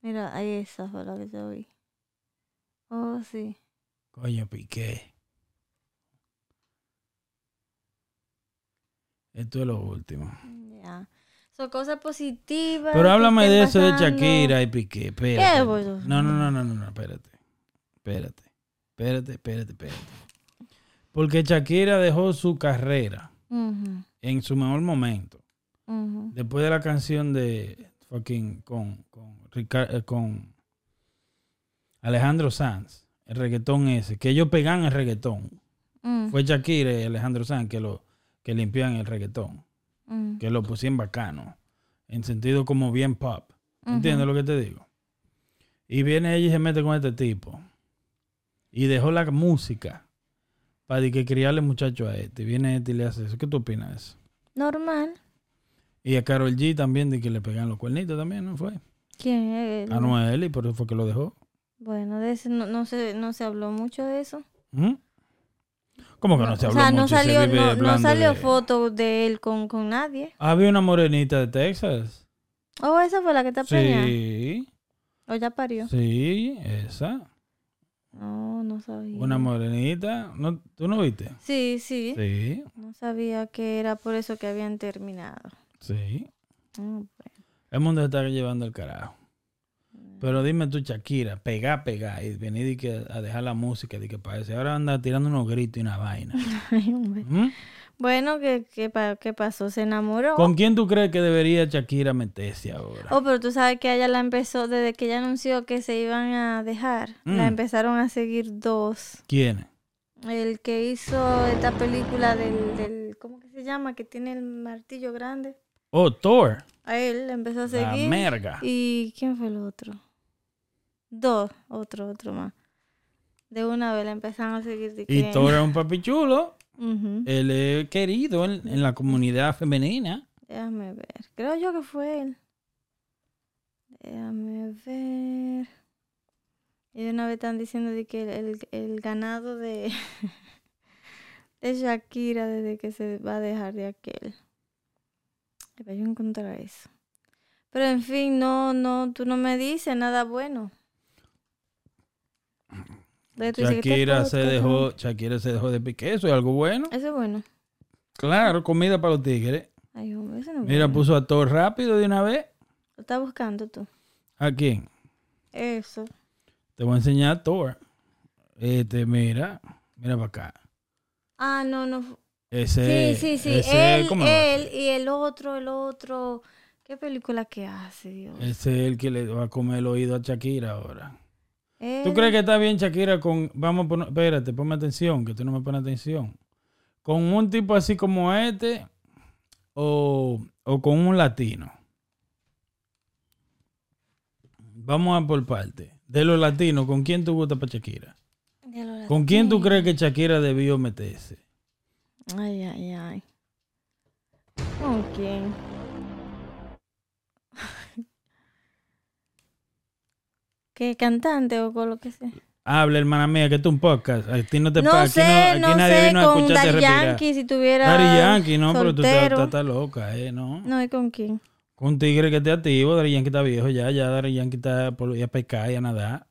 Mira, ahí esa fue la que yo vi. Oh, sí. Coño, Piqué. Esto es lo último. Ya. Son cosas positivas. Pero háblame de eso de. Shakira y Piqué. Espérate. ¿Qué, bollo? No, no, no, no, no, no, espérate. Espérate. Espérate, espérate, espérate. Porque Shakira dejó su carrera en su mejor momento. Después de la canción de fucking con, con, eh, con Alejandro Sanz, el reggaetón ese, que ellos pegan el reggaetón. Mm, Fue Shakira y Alejandro Sanz que lo que limpian el reggaetón, mm, que lo pusieron bacano, en sentido como bien pop. ¿Entiendes lo que te digo? Y viene ella y se mete con este tipo. Y dejó la música para que criarle muchacho a este. Y viene este y le hace eso. ¿Qué tú opinas de eso? Normal. Y a Carol G también de que le pegan los cuernitos también, ¿no fue? ¿Quién es él? A Noel y por eso fue que lo dejó. Bueno, de ese no, no, se, no se habló mucho de eso. ¿Mm? ¿Cómo que no, se o habló sea, no mucho se salió, vive no, no salió de- foto de él con, con nadie. Había una morenita de Texas. Oh, esa fue la que está preñada. Sí, O ya parió. sí, esa. No, no sabía. Una morenita. ¿No, ¿Tú no viste? Sí, sí, Sí, No sabía que era por eso que habían terminado. sí. Mm, El mundo se está llevando el carajo. Pero dime tú, Shakira, pegá, pegá, y venir y que a dejar la música, de que parece. Ahora anda tirando unos gritos y una vaina. Ay. ¿Mm? Bueno, ¿qué, qué, qué pasó? ¿Se enamoró? ¿Con quién tú crees que debería Shakira meterse ahora? Oh, pero tú sabes que ella la empezó, desde que ella anunció que se iban a dejar, la Mm. empezaron a seguir dos. ¿Quién? El que hizo esta película del, del ¿cómo que se llama? Que tiene el martillo grande. Oh, Thor. A él le empezó a La seguir. merga. ¿Y quién fue el otro? Dos, otro, otro más. De una vez le empezaron a seguir. Y Thor es un papi chulo. Él es querido en, en la comunidad femenina. Déjame ver. Creo yo que fue él. Déjame ver. Y de una vez están diciendo de que el, el- el ganado de, de Shakira desde que se va a dejar de aquel. Para yo encontrar eso. Pero en fin, no, no, tú no me dices nada bueno. De Shakira se dejó, Shakira se dejó de pique. Eso es algo bueno. ¿no? Eso es bueno. Claro, comida para los tigres. Ay, hombre, eso no es Mira, bueno. puso a Thor rápido de una vez. Lo estás buscando tú. ¿A quién? Eso. Te voy a enseñar a Thor. Este, mira, mira para acá. Ah, no, no. Ese, Sí, sí, sí. ese, Él, ¿cómo va a él y el otro, el otro. ¿Qué película que hace, Dios? Ese es el que le va a comer el oído a Shakira ahora. ¿Tú crees que está bien Shakira con... Vamos a poner... Espérate, ponme atención, que tú no me pones atención. ¿Con un tipo así como este o, o con un latino? Vamos a por parte. De los latinos, ¿con quién tú gustas para Shakira? ¿Con quién tú crees que Shakira debió meterse? Ay, ay, ay. ¿Con quién? ¿Qué cantante o con lo que sea? Habla, hermana mía, que esto es un podcast. A ti no te No aquí sé, aquí no, nadie sé, vino a con escucharte Daddy. Yankee si tuviera Daddy Yankee, no, pero tú estás, soltero. loca, ¿eh? ¿No? No, ¿y con quién? Con un tigre que esté activo, Daddy Yankee está viejo ya, ya Daddy Yankee está por ir a pescar y a nadar.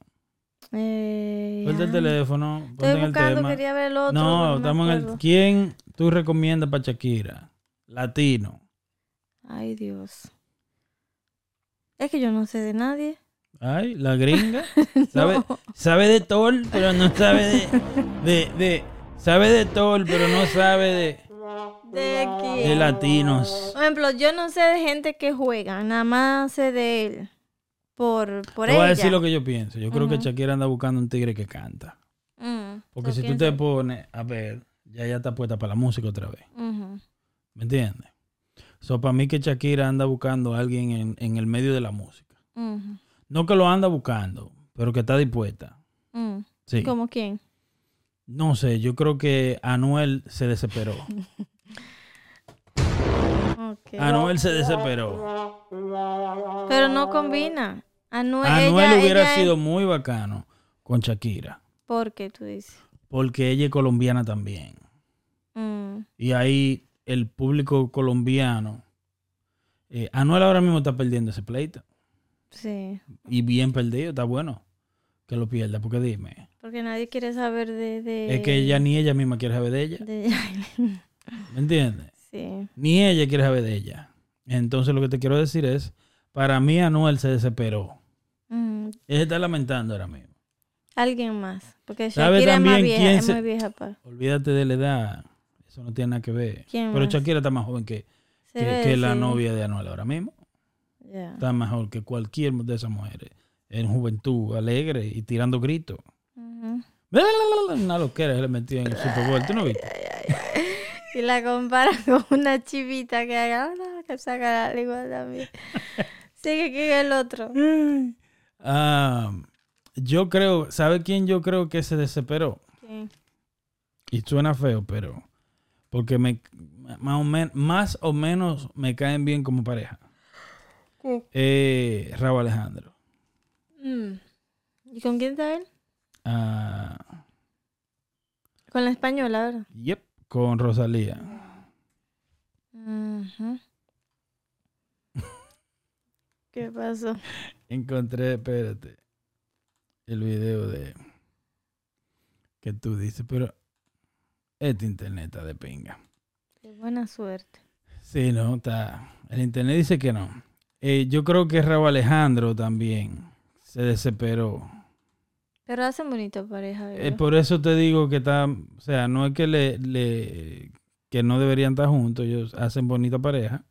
Eh, Suelta el teléfono, Estoy en el buscando, tema. quería ver el otro. no, me estamos en el... ¿Quién tú recomiendas para Shakira? Latino. Ay, Dios. Es que yo no sé de nadie. Ay, la gringa. Sabe, sabe de Thor, pero no sabe de, de, de- Sabe de Thor, pero no sabe de, ¿De de latinos. Por ejemplo, yo no sé de gente que juega, nada más sé de él. Por, por Te ella. voy a decir lo que yo pienso. Yo creo que. Shakira anda buscando un tigre que canta. Mm, Porque ¿tú si tú te pones a ver, ya ya está puesta para la música otra vez. ¿Me entiendes? So, para mí que Shakira anda buscando a alguien en, en el medio de la música. No que lo anda buscando, pero que está dispuesta. Mm. Sí. ¿Cómo quién? No sé, yo creo que Anuel se desesperó. Anuel se desesperó. Pero no combina. Anuel, Anuel ella- hubiera ella es- sido muy bacano con Shakira, ¿Por qué tú dices? porque ella es colombiana también. Mm. Y ahí el público colombiano, eh, Anuel ahora mismo está perdiendo ese pleito. Sí. Y bien perdido, está bueno que lo pierda, porque dime, Porque nadie quiere saber de... de es que ella ni ella misma quiere saber de ella, de- ¿me entiendes? Sí. Ni ella quiere saber de ella. Entonces lo que te quiero decir es, para mí Anuel se desesperó. Mm, Ella está lamentando ahora mismo. Alguien más. Porque ¿Sabe Shakira es más vieja, es se- muy vieja pa. Olvídate de la edad. Eso no tiene nada que ver. ¿Quién Pero más? Shakira está más joven que, que, ve, que la novia de Anuel ahora mismo. Está mejor que cualquier de esas mujeres. En juventud, alegre y tirando gritos. Ujú. Una loquera se le metió en el Super Bowl. ¿Tú no viste? Y la compara con una chivita que haga "Hola", que saca la lengua también. Sigue que el otro. Ah, yo creo, ¿sabe quién yo creo que se desesperó? ¿Quién? Y suena feo, pero porque me más o, men- más o menos me caen bien como pareja. Eh, Raúl Alejandro. Mm. ¿Y con quién está él? Ah, Con la española, ¿verdad? yep, con Rosalía. ¿Qué pasó? Encontré, espérate, el video de que tú dices, pero este internet está de pinga. Qué buena suerte. Sí, no, está. El internet dice que no. Eh, yo creo que Raúl Alejandro también se desesperó. Pero hacen bonita pareja, Eh, por eso te digo que está, o sea, no es que le, le que no deberían estar juntos, ellos hacen bonita pareja,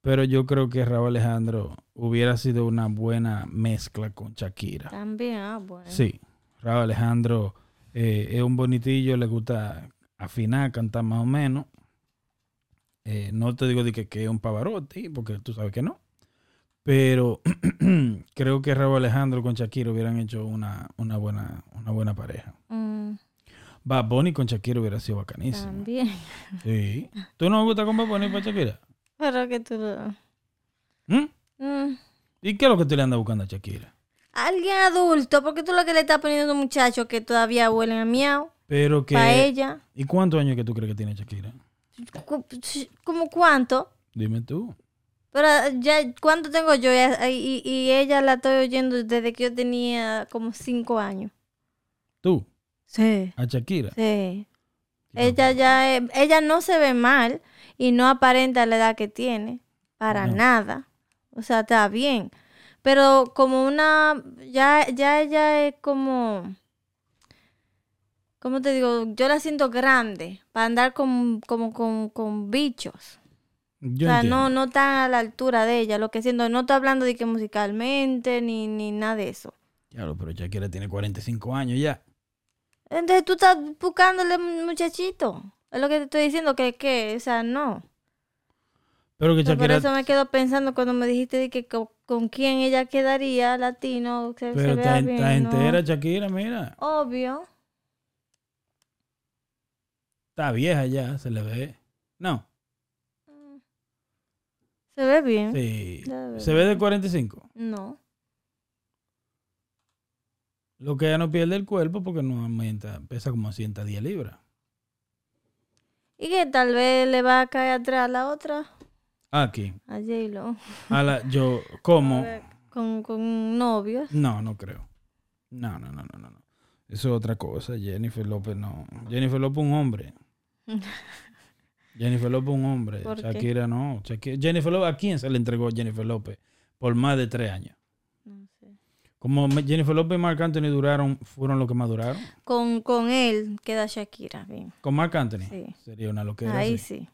pero yo creo que Raúl Alejandro hubiera sido una buena mezcla con Shakira. También, ah, bueno. Sí, Raúl Alejandro eh, es un bonitillo, le gusta afinar, cantar más o menos. Eh, no te digo de que, que es un pavarotti, porque tú sabes que no. Pero creo que Raúl Alejandro con Shakira hubieran hecho una, una, buena, una buena pareja. Mm, Bad Bunny con Shakira hubiera sido bacanísimo. también. Sí. ¿Tú no me gusta con Bad Bunny para Shakira? Pero que tú lo... ¿Mm? Mm. ¿Y qué es lo que tú le andas buscando a Shakira? Alguien adulto, porque tú lo que le estás poniendo a un muchacho que todavía huelen a miau Pero que... para ella. ¿Y cuántos años que tú crees que tiene Shakira? ¿Cómo cuánto? Dime tú. Pero ya, ¿cuánto tengo yo? Y, y ella la estoy oyendo desde que yo tenía como cinco años. Tú, Sí, a Shakira. sí. Ella ya, es- ella no se ve mal y no aparenta la edad que tiene, para No. nada. O sea, está bien. Pero como una, ya, ya ella es como, ¿cómo te digo? Yo la siento grande para andar con, como con, con bichos. Yo o sea, entiendo. no, no está a la altura de ella. Lo que siento, no estoy hablando de que musicalmente ni, ni nada de eso. Claro, pero Shakira tiene 45 años ya. Entonces tú estás buscándole muchachito. Es lo que te estoy diciendo, que, que, o sea, no. Pero que O sea, por Shakira... eso me quedo pensando cuando me dijiste de que co- con, quién ella quedaría, latino, se Pero vea está, bien, está ¿no? entera Shakira, mira. Obvio. Está vieja ya, se le ve. No, Se ve bien. sí. Ya. Se ve de 45. No. Lo que ella no pierde el cuerpo porque no aumenta, pesa como 110 libras. Y que tal vez le va a caer atrás a la otra, Aquí. a J-Lo, A la, yo, ¿cómo? con, con novios. No, no creo. No, no, no, no, no. no. Eso es otra cosa. Jennifer López no. Jennifer López un hombre. Jennifer López un hombre. ¿Por qué? Shakira no. Shakira- Jennifer López, ¿a quién se le entregó Jennifer López? Por más de tres años. No sé. Como Jennifer López y Marc Anthony duraron, fueron los que más duraron. Con, con él queda Shakira, bien. Con Marc Anthony. Sí. Sería una loquera. Ahí sí.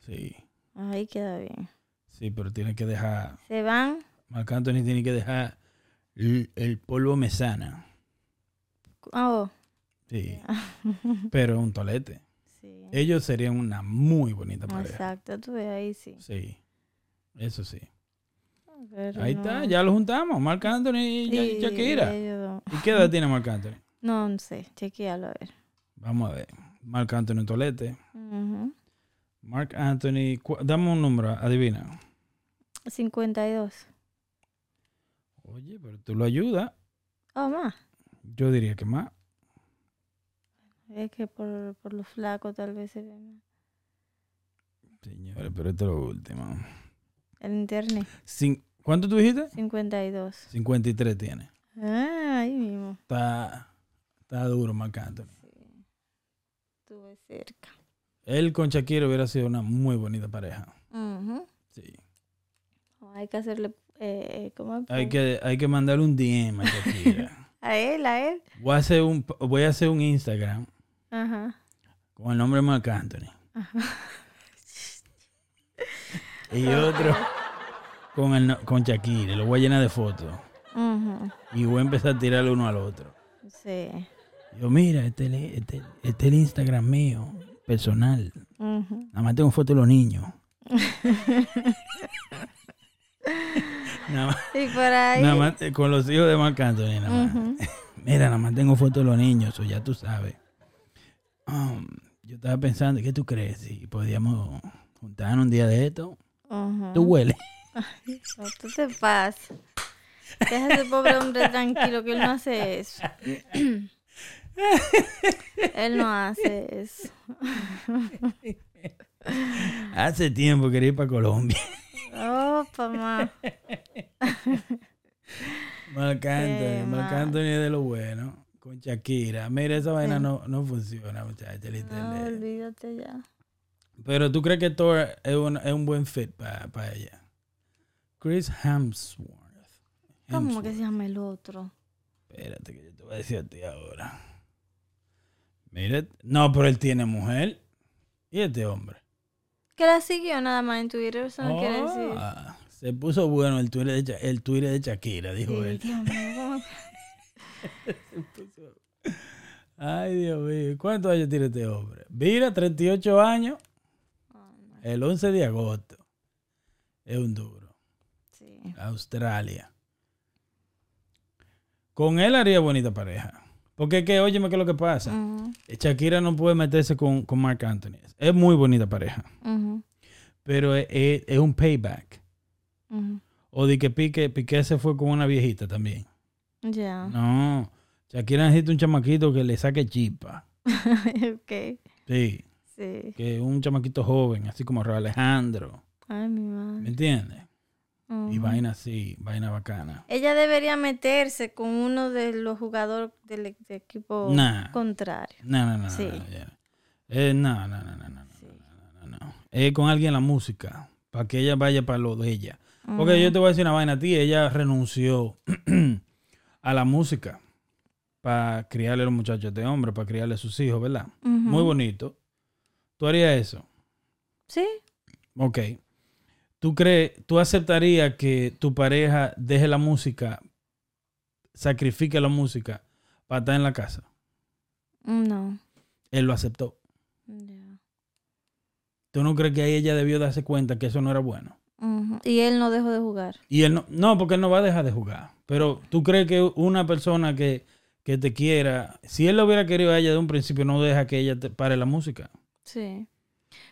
sí. Sí. Ahí queda bien. Sí, pero tiene que dejar. Se van. Marc Anthony tiene que dejar el, el polvo mesana. Oh, Sí. pero un tolete. Ellos serían una muy bonita pareja. Exacto, tú ves ahí sí. Sí. Eso sí. Pero Ahí no. está, ya lo juntamos. Marc Anthony y Sí, Shakira. ellos. ¿Y qué edad tiene Marc Anthony? No, no sé, chequealo a ver. Vamos a ver. Marc Anthony tolete. Ujú. Marc Anthony, dame un número, adivina. 52. Oye, pero tú lo ayudas. Oh, más. Yo diría que más. Es que por, por lo flaco tal vez se ve más. Señores, pero esto es lo último. El internet. Cin- ¿Cuánto tú dijiste? 52. 53 tiene. Ah, ahí mismo. Está, está duro Marc Anthony. Estuve cerca. Él con Shakira hubiera sido una muy bonita pareja. Ujú. Sí. Hay que hacerle, eh, ¿cómo? Hay que, hay que mandarle un DM a Shakira. A él, a él. voy, a hacer un, voy a hacer un Instagram Ajá. con el nombre de Marc Anthony. y otro con, el, con Shakira. Lo voy a llenar de fotos. Y voy a empezar a tirarle uno al otro. Sí. Yo, mira, este, es el- este, este es el Instagram mío, personal. Nada más tengo fotos de los niños. nada más, Y por ahí. nada más, eh, con los hijos de Marc Anthony. Nada más. Mira, nada más tengo fotos de los niños, eso ya tú sabes. Um, yo estaba pensando, ¿qué tú crees? Si podíamos juntarnos un día de esto. Ujú. Tú hueles. No, tú te pasas. Deja a ese pobre hombre tranquilo que él no hace eso. él no hace eso. Hace tiempo quería ir para Colombia. Oh, mamá. Marc. Anthony es de lo bueno. Con Shakira. Mira, esa vaina no, no funciona, muchacha, No, olvídate ya. Pero tú crees que Thor es un, es un buen fit para ella. Chris Hemsworth. ¿Cómo que se llama el otro? Espérate que yo te voy a decir a ti ahora. Mira, no, pero él tiene mujer. ¿Y este hombre? Que la siguió nada más en Twitter, eso no quiere decir. Ah, se puso bueno el Twitter de, Sha- el Twitter de Shakira, dijo Sí, él. Dios mío, ¿cómo? Ay, Dios mío. ¿Cuántos años tiene este hombre? Mira, 38 años. El 11 de agosto. Es un duro. Sí. Australia. Con él haría bonita pareja. Porque es que, óyeme, ¿qué es lo que pasa? Ujú, Shakira no puede meterse con, con Mark Anthony. Es muy bonita pareja. ujú, Pero es, es- es un payback. ujú. O de que Piqué, Piqué se fue con una viejita también. Ya. Yeah. No. Shakira necesita un chamaquito que le saque chispa. ok. Sí. Sí. Que un chamaquito joven, así como Raúl Alejandro. Ay, mi madre. ¿Me entiendes? Y vaina así, vaina bacana. Ella debería meterse con uno de los jugadores del, equipo contrario. No, no, no. Sí. No, no, no, no, Es con alguien la música, para que ella vaya para lo de ella. Porque yo te voy a decir una vaina a ti, ella renunció. a la música para criarle a los muchachos de hombre, para criarle a sus hijos, ¿verdad? Muy bonito. ¿Tú harías eso? Sí. Ok. ¿Tú crees, tú aceptarías que tu pareja deje la música, sacrifique la música para estar en la casa? No. Él lo aceptó. Ya. ¿Tú no crees que ahí ella debió darse cuenta que eso no era bueno? Y él no dejó de jugar. Y él no, no, porque él no va a dejar de jugar. Pero tú crees que una persona que, que te quiera, si él lo hubiera querido a ella de un principio, no deja que ella te pare la música. Sí.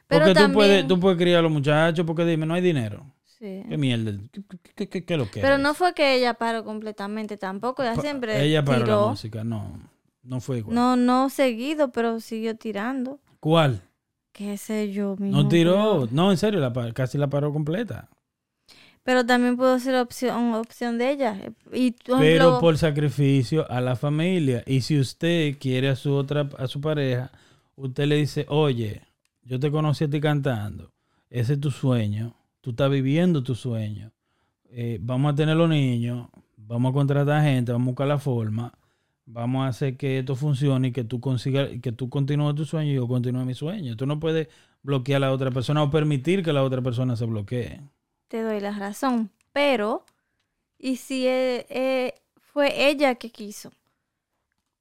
Pero Porque tú, también... puedes, tú puedes criar a los muchachos, porque dime, no hay dinero. Sí. ¿Qué mierda? ¿Qué, qué, qué- lo que Pero no fue que ella paró completamente tampoco. Ella Pa- siempre Ella paró la música, no. No fue igual. No, no seguido, pero siguió tirando. ¿Cuál? Qué sé yo, mi No tiró. No, en serio, la, casi la paró completa. Pero también pudo ser opción, opción de ella. Y por Pero ejemplo, por sacrificio a la familia. Y si usted quiere a su otra, a su pareja, usted le dice, oye, yo te conocí a ti cantando. Ese es tu sueño. Tú estás viviendo tu sueño. Eh, vamos a tener los niños. Vamos a contratar gente. Vamos a buscar la forma. Vamos a hacer que esto funcione y que tú consigas, que tú continúes tu sueño y yo continúe mi sueño. Tú no puedes bloquear a la otra persona o permitir que la otra persona se bloquee. Te doy la razón. Pero, ¿y si eh, eh, fue ella que quiso?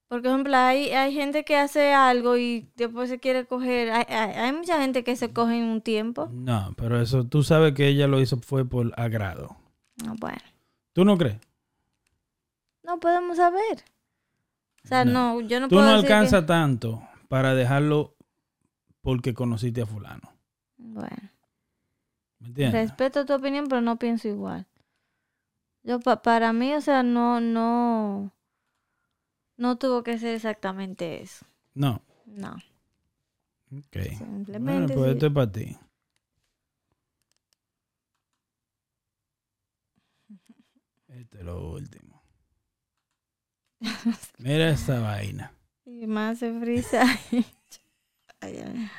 Por ejemplo, hay, hay gente que hace algo y después se quiere coger. Hay, hay, hay mucha gente que se coge en un tiempo. No, pero eso tú sabes que ella lo hizo fue por agrado. Ah, bueno, ¿Tú no crees? no podemos saber. O sea, No. no, yo no Tú puedo no decir que- alcanzas tanto para dejarlo porque conociste a fulano. Bueno, ¿Me entiendes? respeto tu opinión, pero no pienso igual. Yo, pa- para mí, o sea, no, no, no tuvo que ser exactamente eso. No. No, Ok. Bueno, simplemente. pues sí. esto es para ti. Esto es lo último. Mira esta vaina. Y más se frisa. Ay, ay.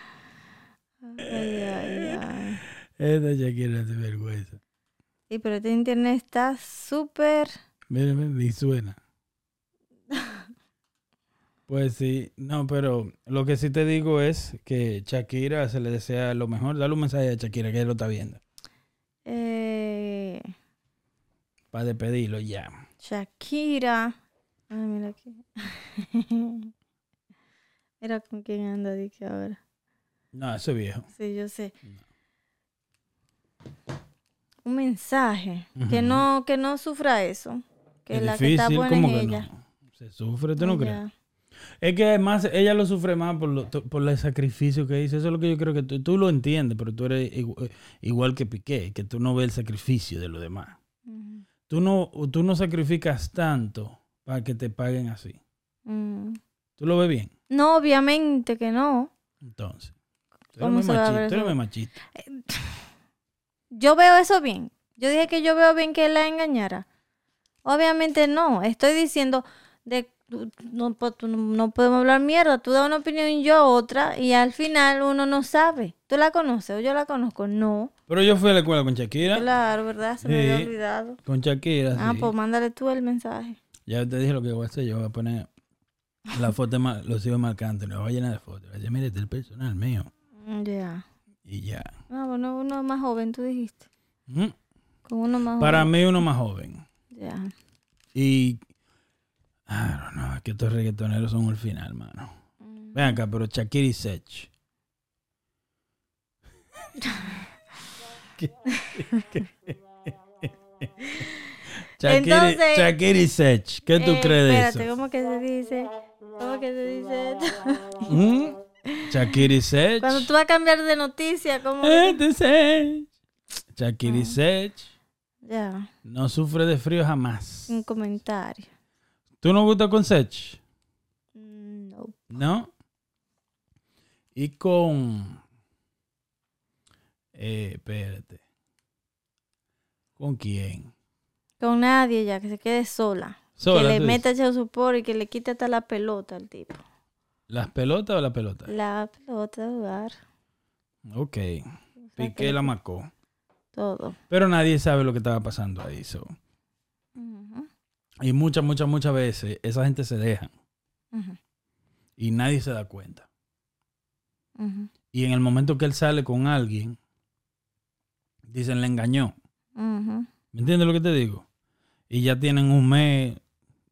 Esta Shakira es vergüenza. Y pero este internet está súper... Mira, ni suena. Pues sí, no, pero lo que sí te digo es que Shakira se le desea lo mejor. Dale un mensaje a Shakira que él lo está viendo. Eh, Para despedirlo ya. Shakira. Ah, mira aquí. Mira con quién anda, dije ahora. No, eso es viejo. Sí, yo sé. Un mensaje. Que no, que no sufra eso. Que es la que está difícil, buena ¿cómo es que ella. no? Se sufre, ¿tú no crees? Es que además ella lo sufre más por, lo- por el sacrificio que hizo. Eso es lo que yo creo que tú, tú lo entiendes, pero tú eres igu- igual que Piqué, que tú no ves el sacrificio de los demás. Tú no, tú no sacrificas tanto para que te paguen así. Mm. ¿Tú lo ves bien? No, obviamente que no. Entonces. Tú eres muy machista. Yo veo eso bien. Yo dije que yo veo bien que él la engañara. Obviamente no. Estoy diciendo de tú- no, no, podemos hablar mierda. Tú das una opinión y yo otra y al final uno no sabe. ¿Tú la conoces o yo la conozco? No. Pero yo fui a la escuela con Shakira. Claro, ¿verdad? Se me había olvidado. Con Shakira. Ah, sí. pues mándale tú el mensaje. Ya te dije lo que voy a hacer. Yo voy a poner la foto los hijos marcantes. Le voy a llenar de fotos. Mire, este es el personal mío. Mm, Ya. Y ya. Ah, bueno, uno más joven, tú dijiste. Mm. Con uno más Para joven. mí, uno más joven. Ya. Y. Ah, no, es que estos reggaetoneros son el final, mano. Mm. Ven acá, pero Shakira y Sech. ¿Qué? Shakira, Shakira y Sech, ¿qué tú Eh, crees de espérate, eso? ¿cómo que se dice? ¿Cómo que se dice esto? ¿Mm? Shakira Sech. Cuando tú vas a cambiar de noticia, ¿cómo? Este Sech. Shakira Ah. Sech Ya, no sufre de frío jamás. un comentario. ¿Tú no gustas con Sech? Mm, No. ¿No? Y con. Eh, espérate. ¿Con quién? Con nadie ya, que se quede sola. Sola, que le meta echado su por y que le quite hasta la pelota al tipo. ¿Las pelotas o la pelota? La pelota de jugar. Ok. Piqué la marcó. Todo. Pero nadie sabe lo que estaba pasando ahí. so. Y muchas, muchas, muchas veces esa gente se deja ujú, y nadie se da cuenta. Y en el momento que él sale con alguien, dicen le engañó. ¿Me entiendes lo que te digo? Y ya tienen un mes,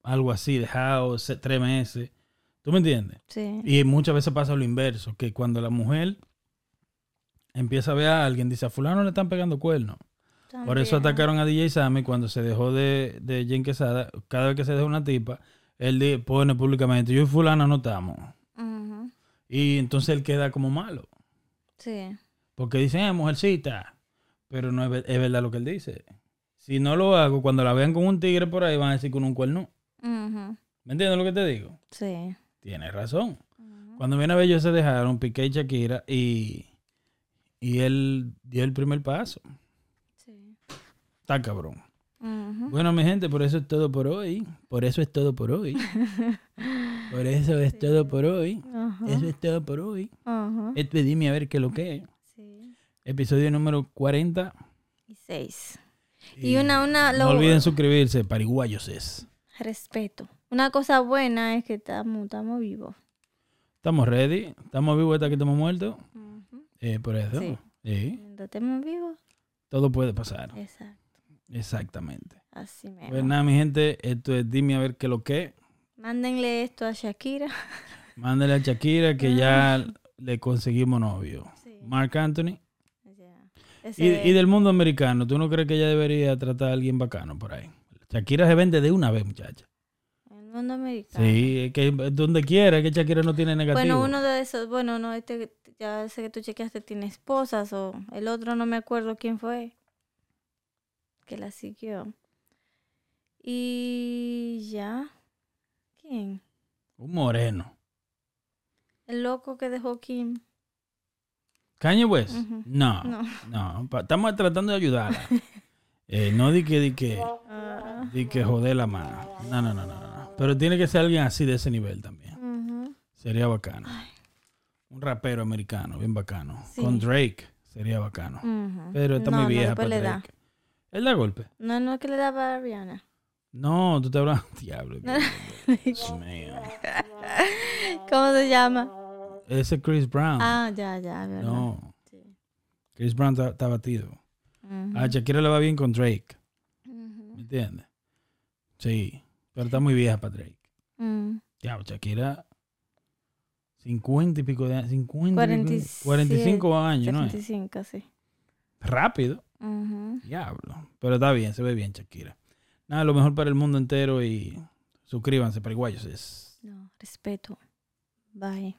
algo así, dejado, tres meses. ¿Tú me entiendes? Sí. Y muchas veces pasa lo inverso, que cuando la mujer empieza a ver a alguien, dice, a fulano le están pegando cuernos. Por eso atacaron a DJ Sammy cuando se dejó de, de Jen Quesada. Cada vez que se deja una tipa, él pone públicamente, yo y fulano no estamos. Y entonces él queda como malo. Sí. Porque dicen, eh, mujercita. Pero no es, es verdad lo que él dice. Si no lo hago, cuando la vean con un tigre por ahí, van a decir con un cuerno. ¿Me entiendes lo que te digo? Sí. Tienes razón. Cuando viene a ver, ellos se dejaron, Piqué y Shakira, y, y él dio el primer paso. Sí. Está cabrón. Bueno, mi gente, por eso es todo por hoy. Por eso es todo por hoy. Por eso es todo por hoy. Eso es todo por hoy. Esto es dime a ver qué es lo que es. Sí. Episodio número 40. Y seis. Y una, una, No lo- olviden suscribirse, pariguayos es. respeto. Una cosa buena es que estamos, estamos vivos. Estamos ready. Estamos vivos hasta que estamos muertos. Eh, por eso. Sí. Sí. Estemos vivos, Todo puede pasar. exacto. Exactamente. Así mismo. Pues nada, mi gente, esto es dime a ver qué es lo que. Mándenle esto a Shakira. Mándale a Shakira que ya le conseguimos novio. Sí. Mark Anthony. Y, y del mundo americano, ¿tú no crees que ella debería tratar a alguien bacano por ahí? Shakira se vende de una vez, muchacha. Mundo americano. Sí, que donde quiera, que Shakira no tiene negativo. Bueno, uno de esos, bueno, no, este, ya sé que tú chequeaste, tiene esposas o el otro no me acuerdo quién fue que la siguió. Y ya. ¿Quién? Un moreno. El loco que dejó Kim. Kanye West. No, No. estamos tratando de ayudarla. Eh, no di que, di que, Ah, di que joder la mano. No, no, no, no, no. Pero tiene que ser alguien así de ese nivel también. Sería bacano. Un rapero americano, bien bacano. Sí. Con Drake. Sería bacano. Pero está No, muy no, vieja después para le da. Drake. Él da golpe. No, no que le daba a Rihanna. No, tú te hablas. Diablo. Dios mío. ¿Cómo se llama? Ese es Chris Brown. Ah, ya, ya, verdad. no. Sí. Chris Brown está, batido. Ujú. A Shakira le va bien con Drake. ¿Me entiendes? Sí. Pero está muy vieja para Drake. Mm. Ya, Shakira. 50 y pico de años. 50 y pico- 47, 45 años, ¿no? es? 75, sí. Rápido. Ujú. Diablo. Pero está bien, se ve bien Shakira. Nada, lo mejor para el mundo entero y suscríbanse, paraguayos. Es No, respeto. Bye.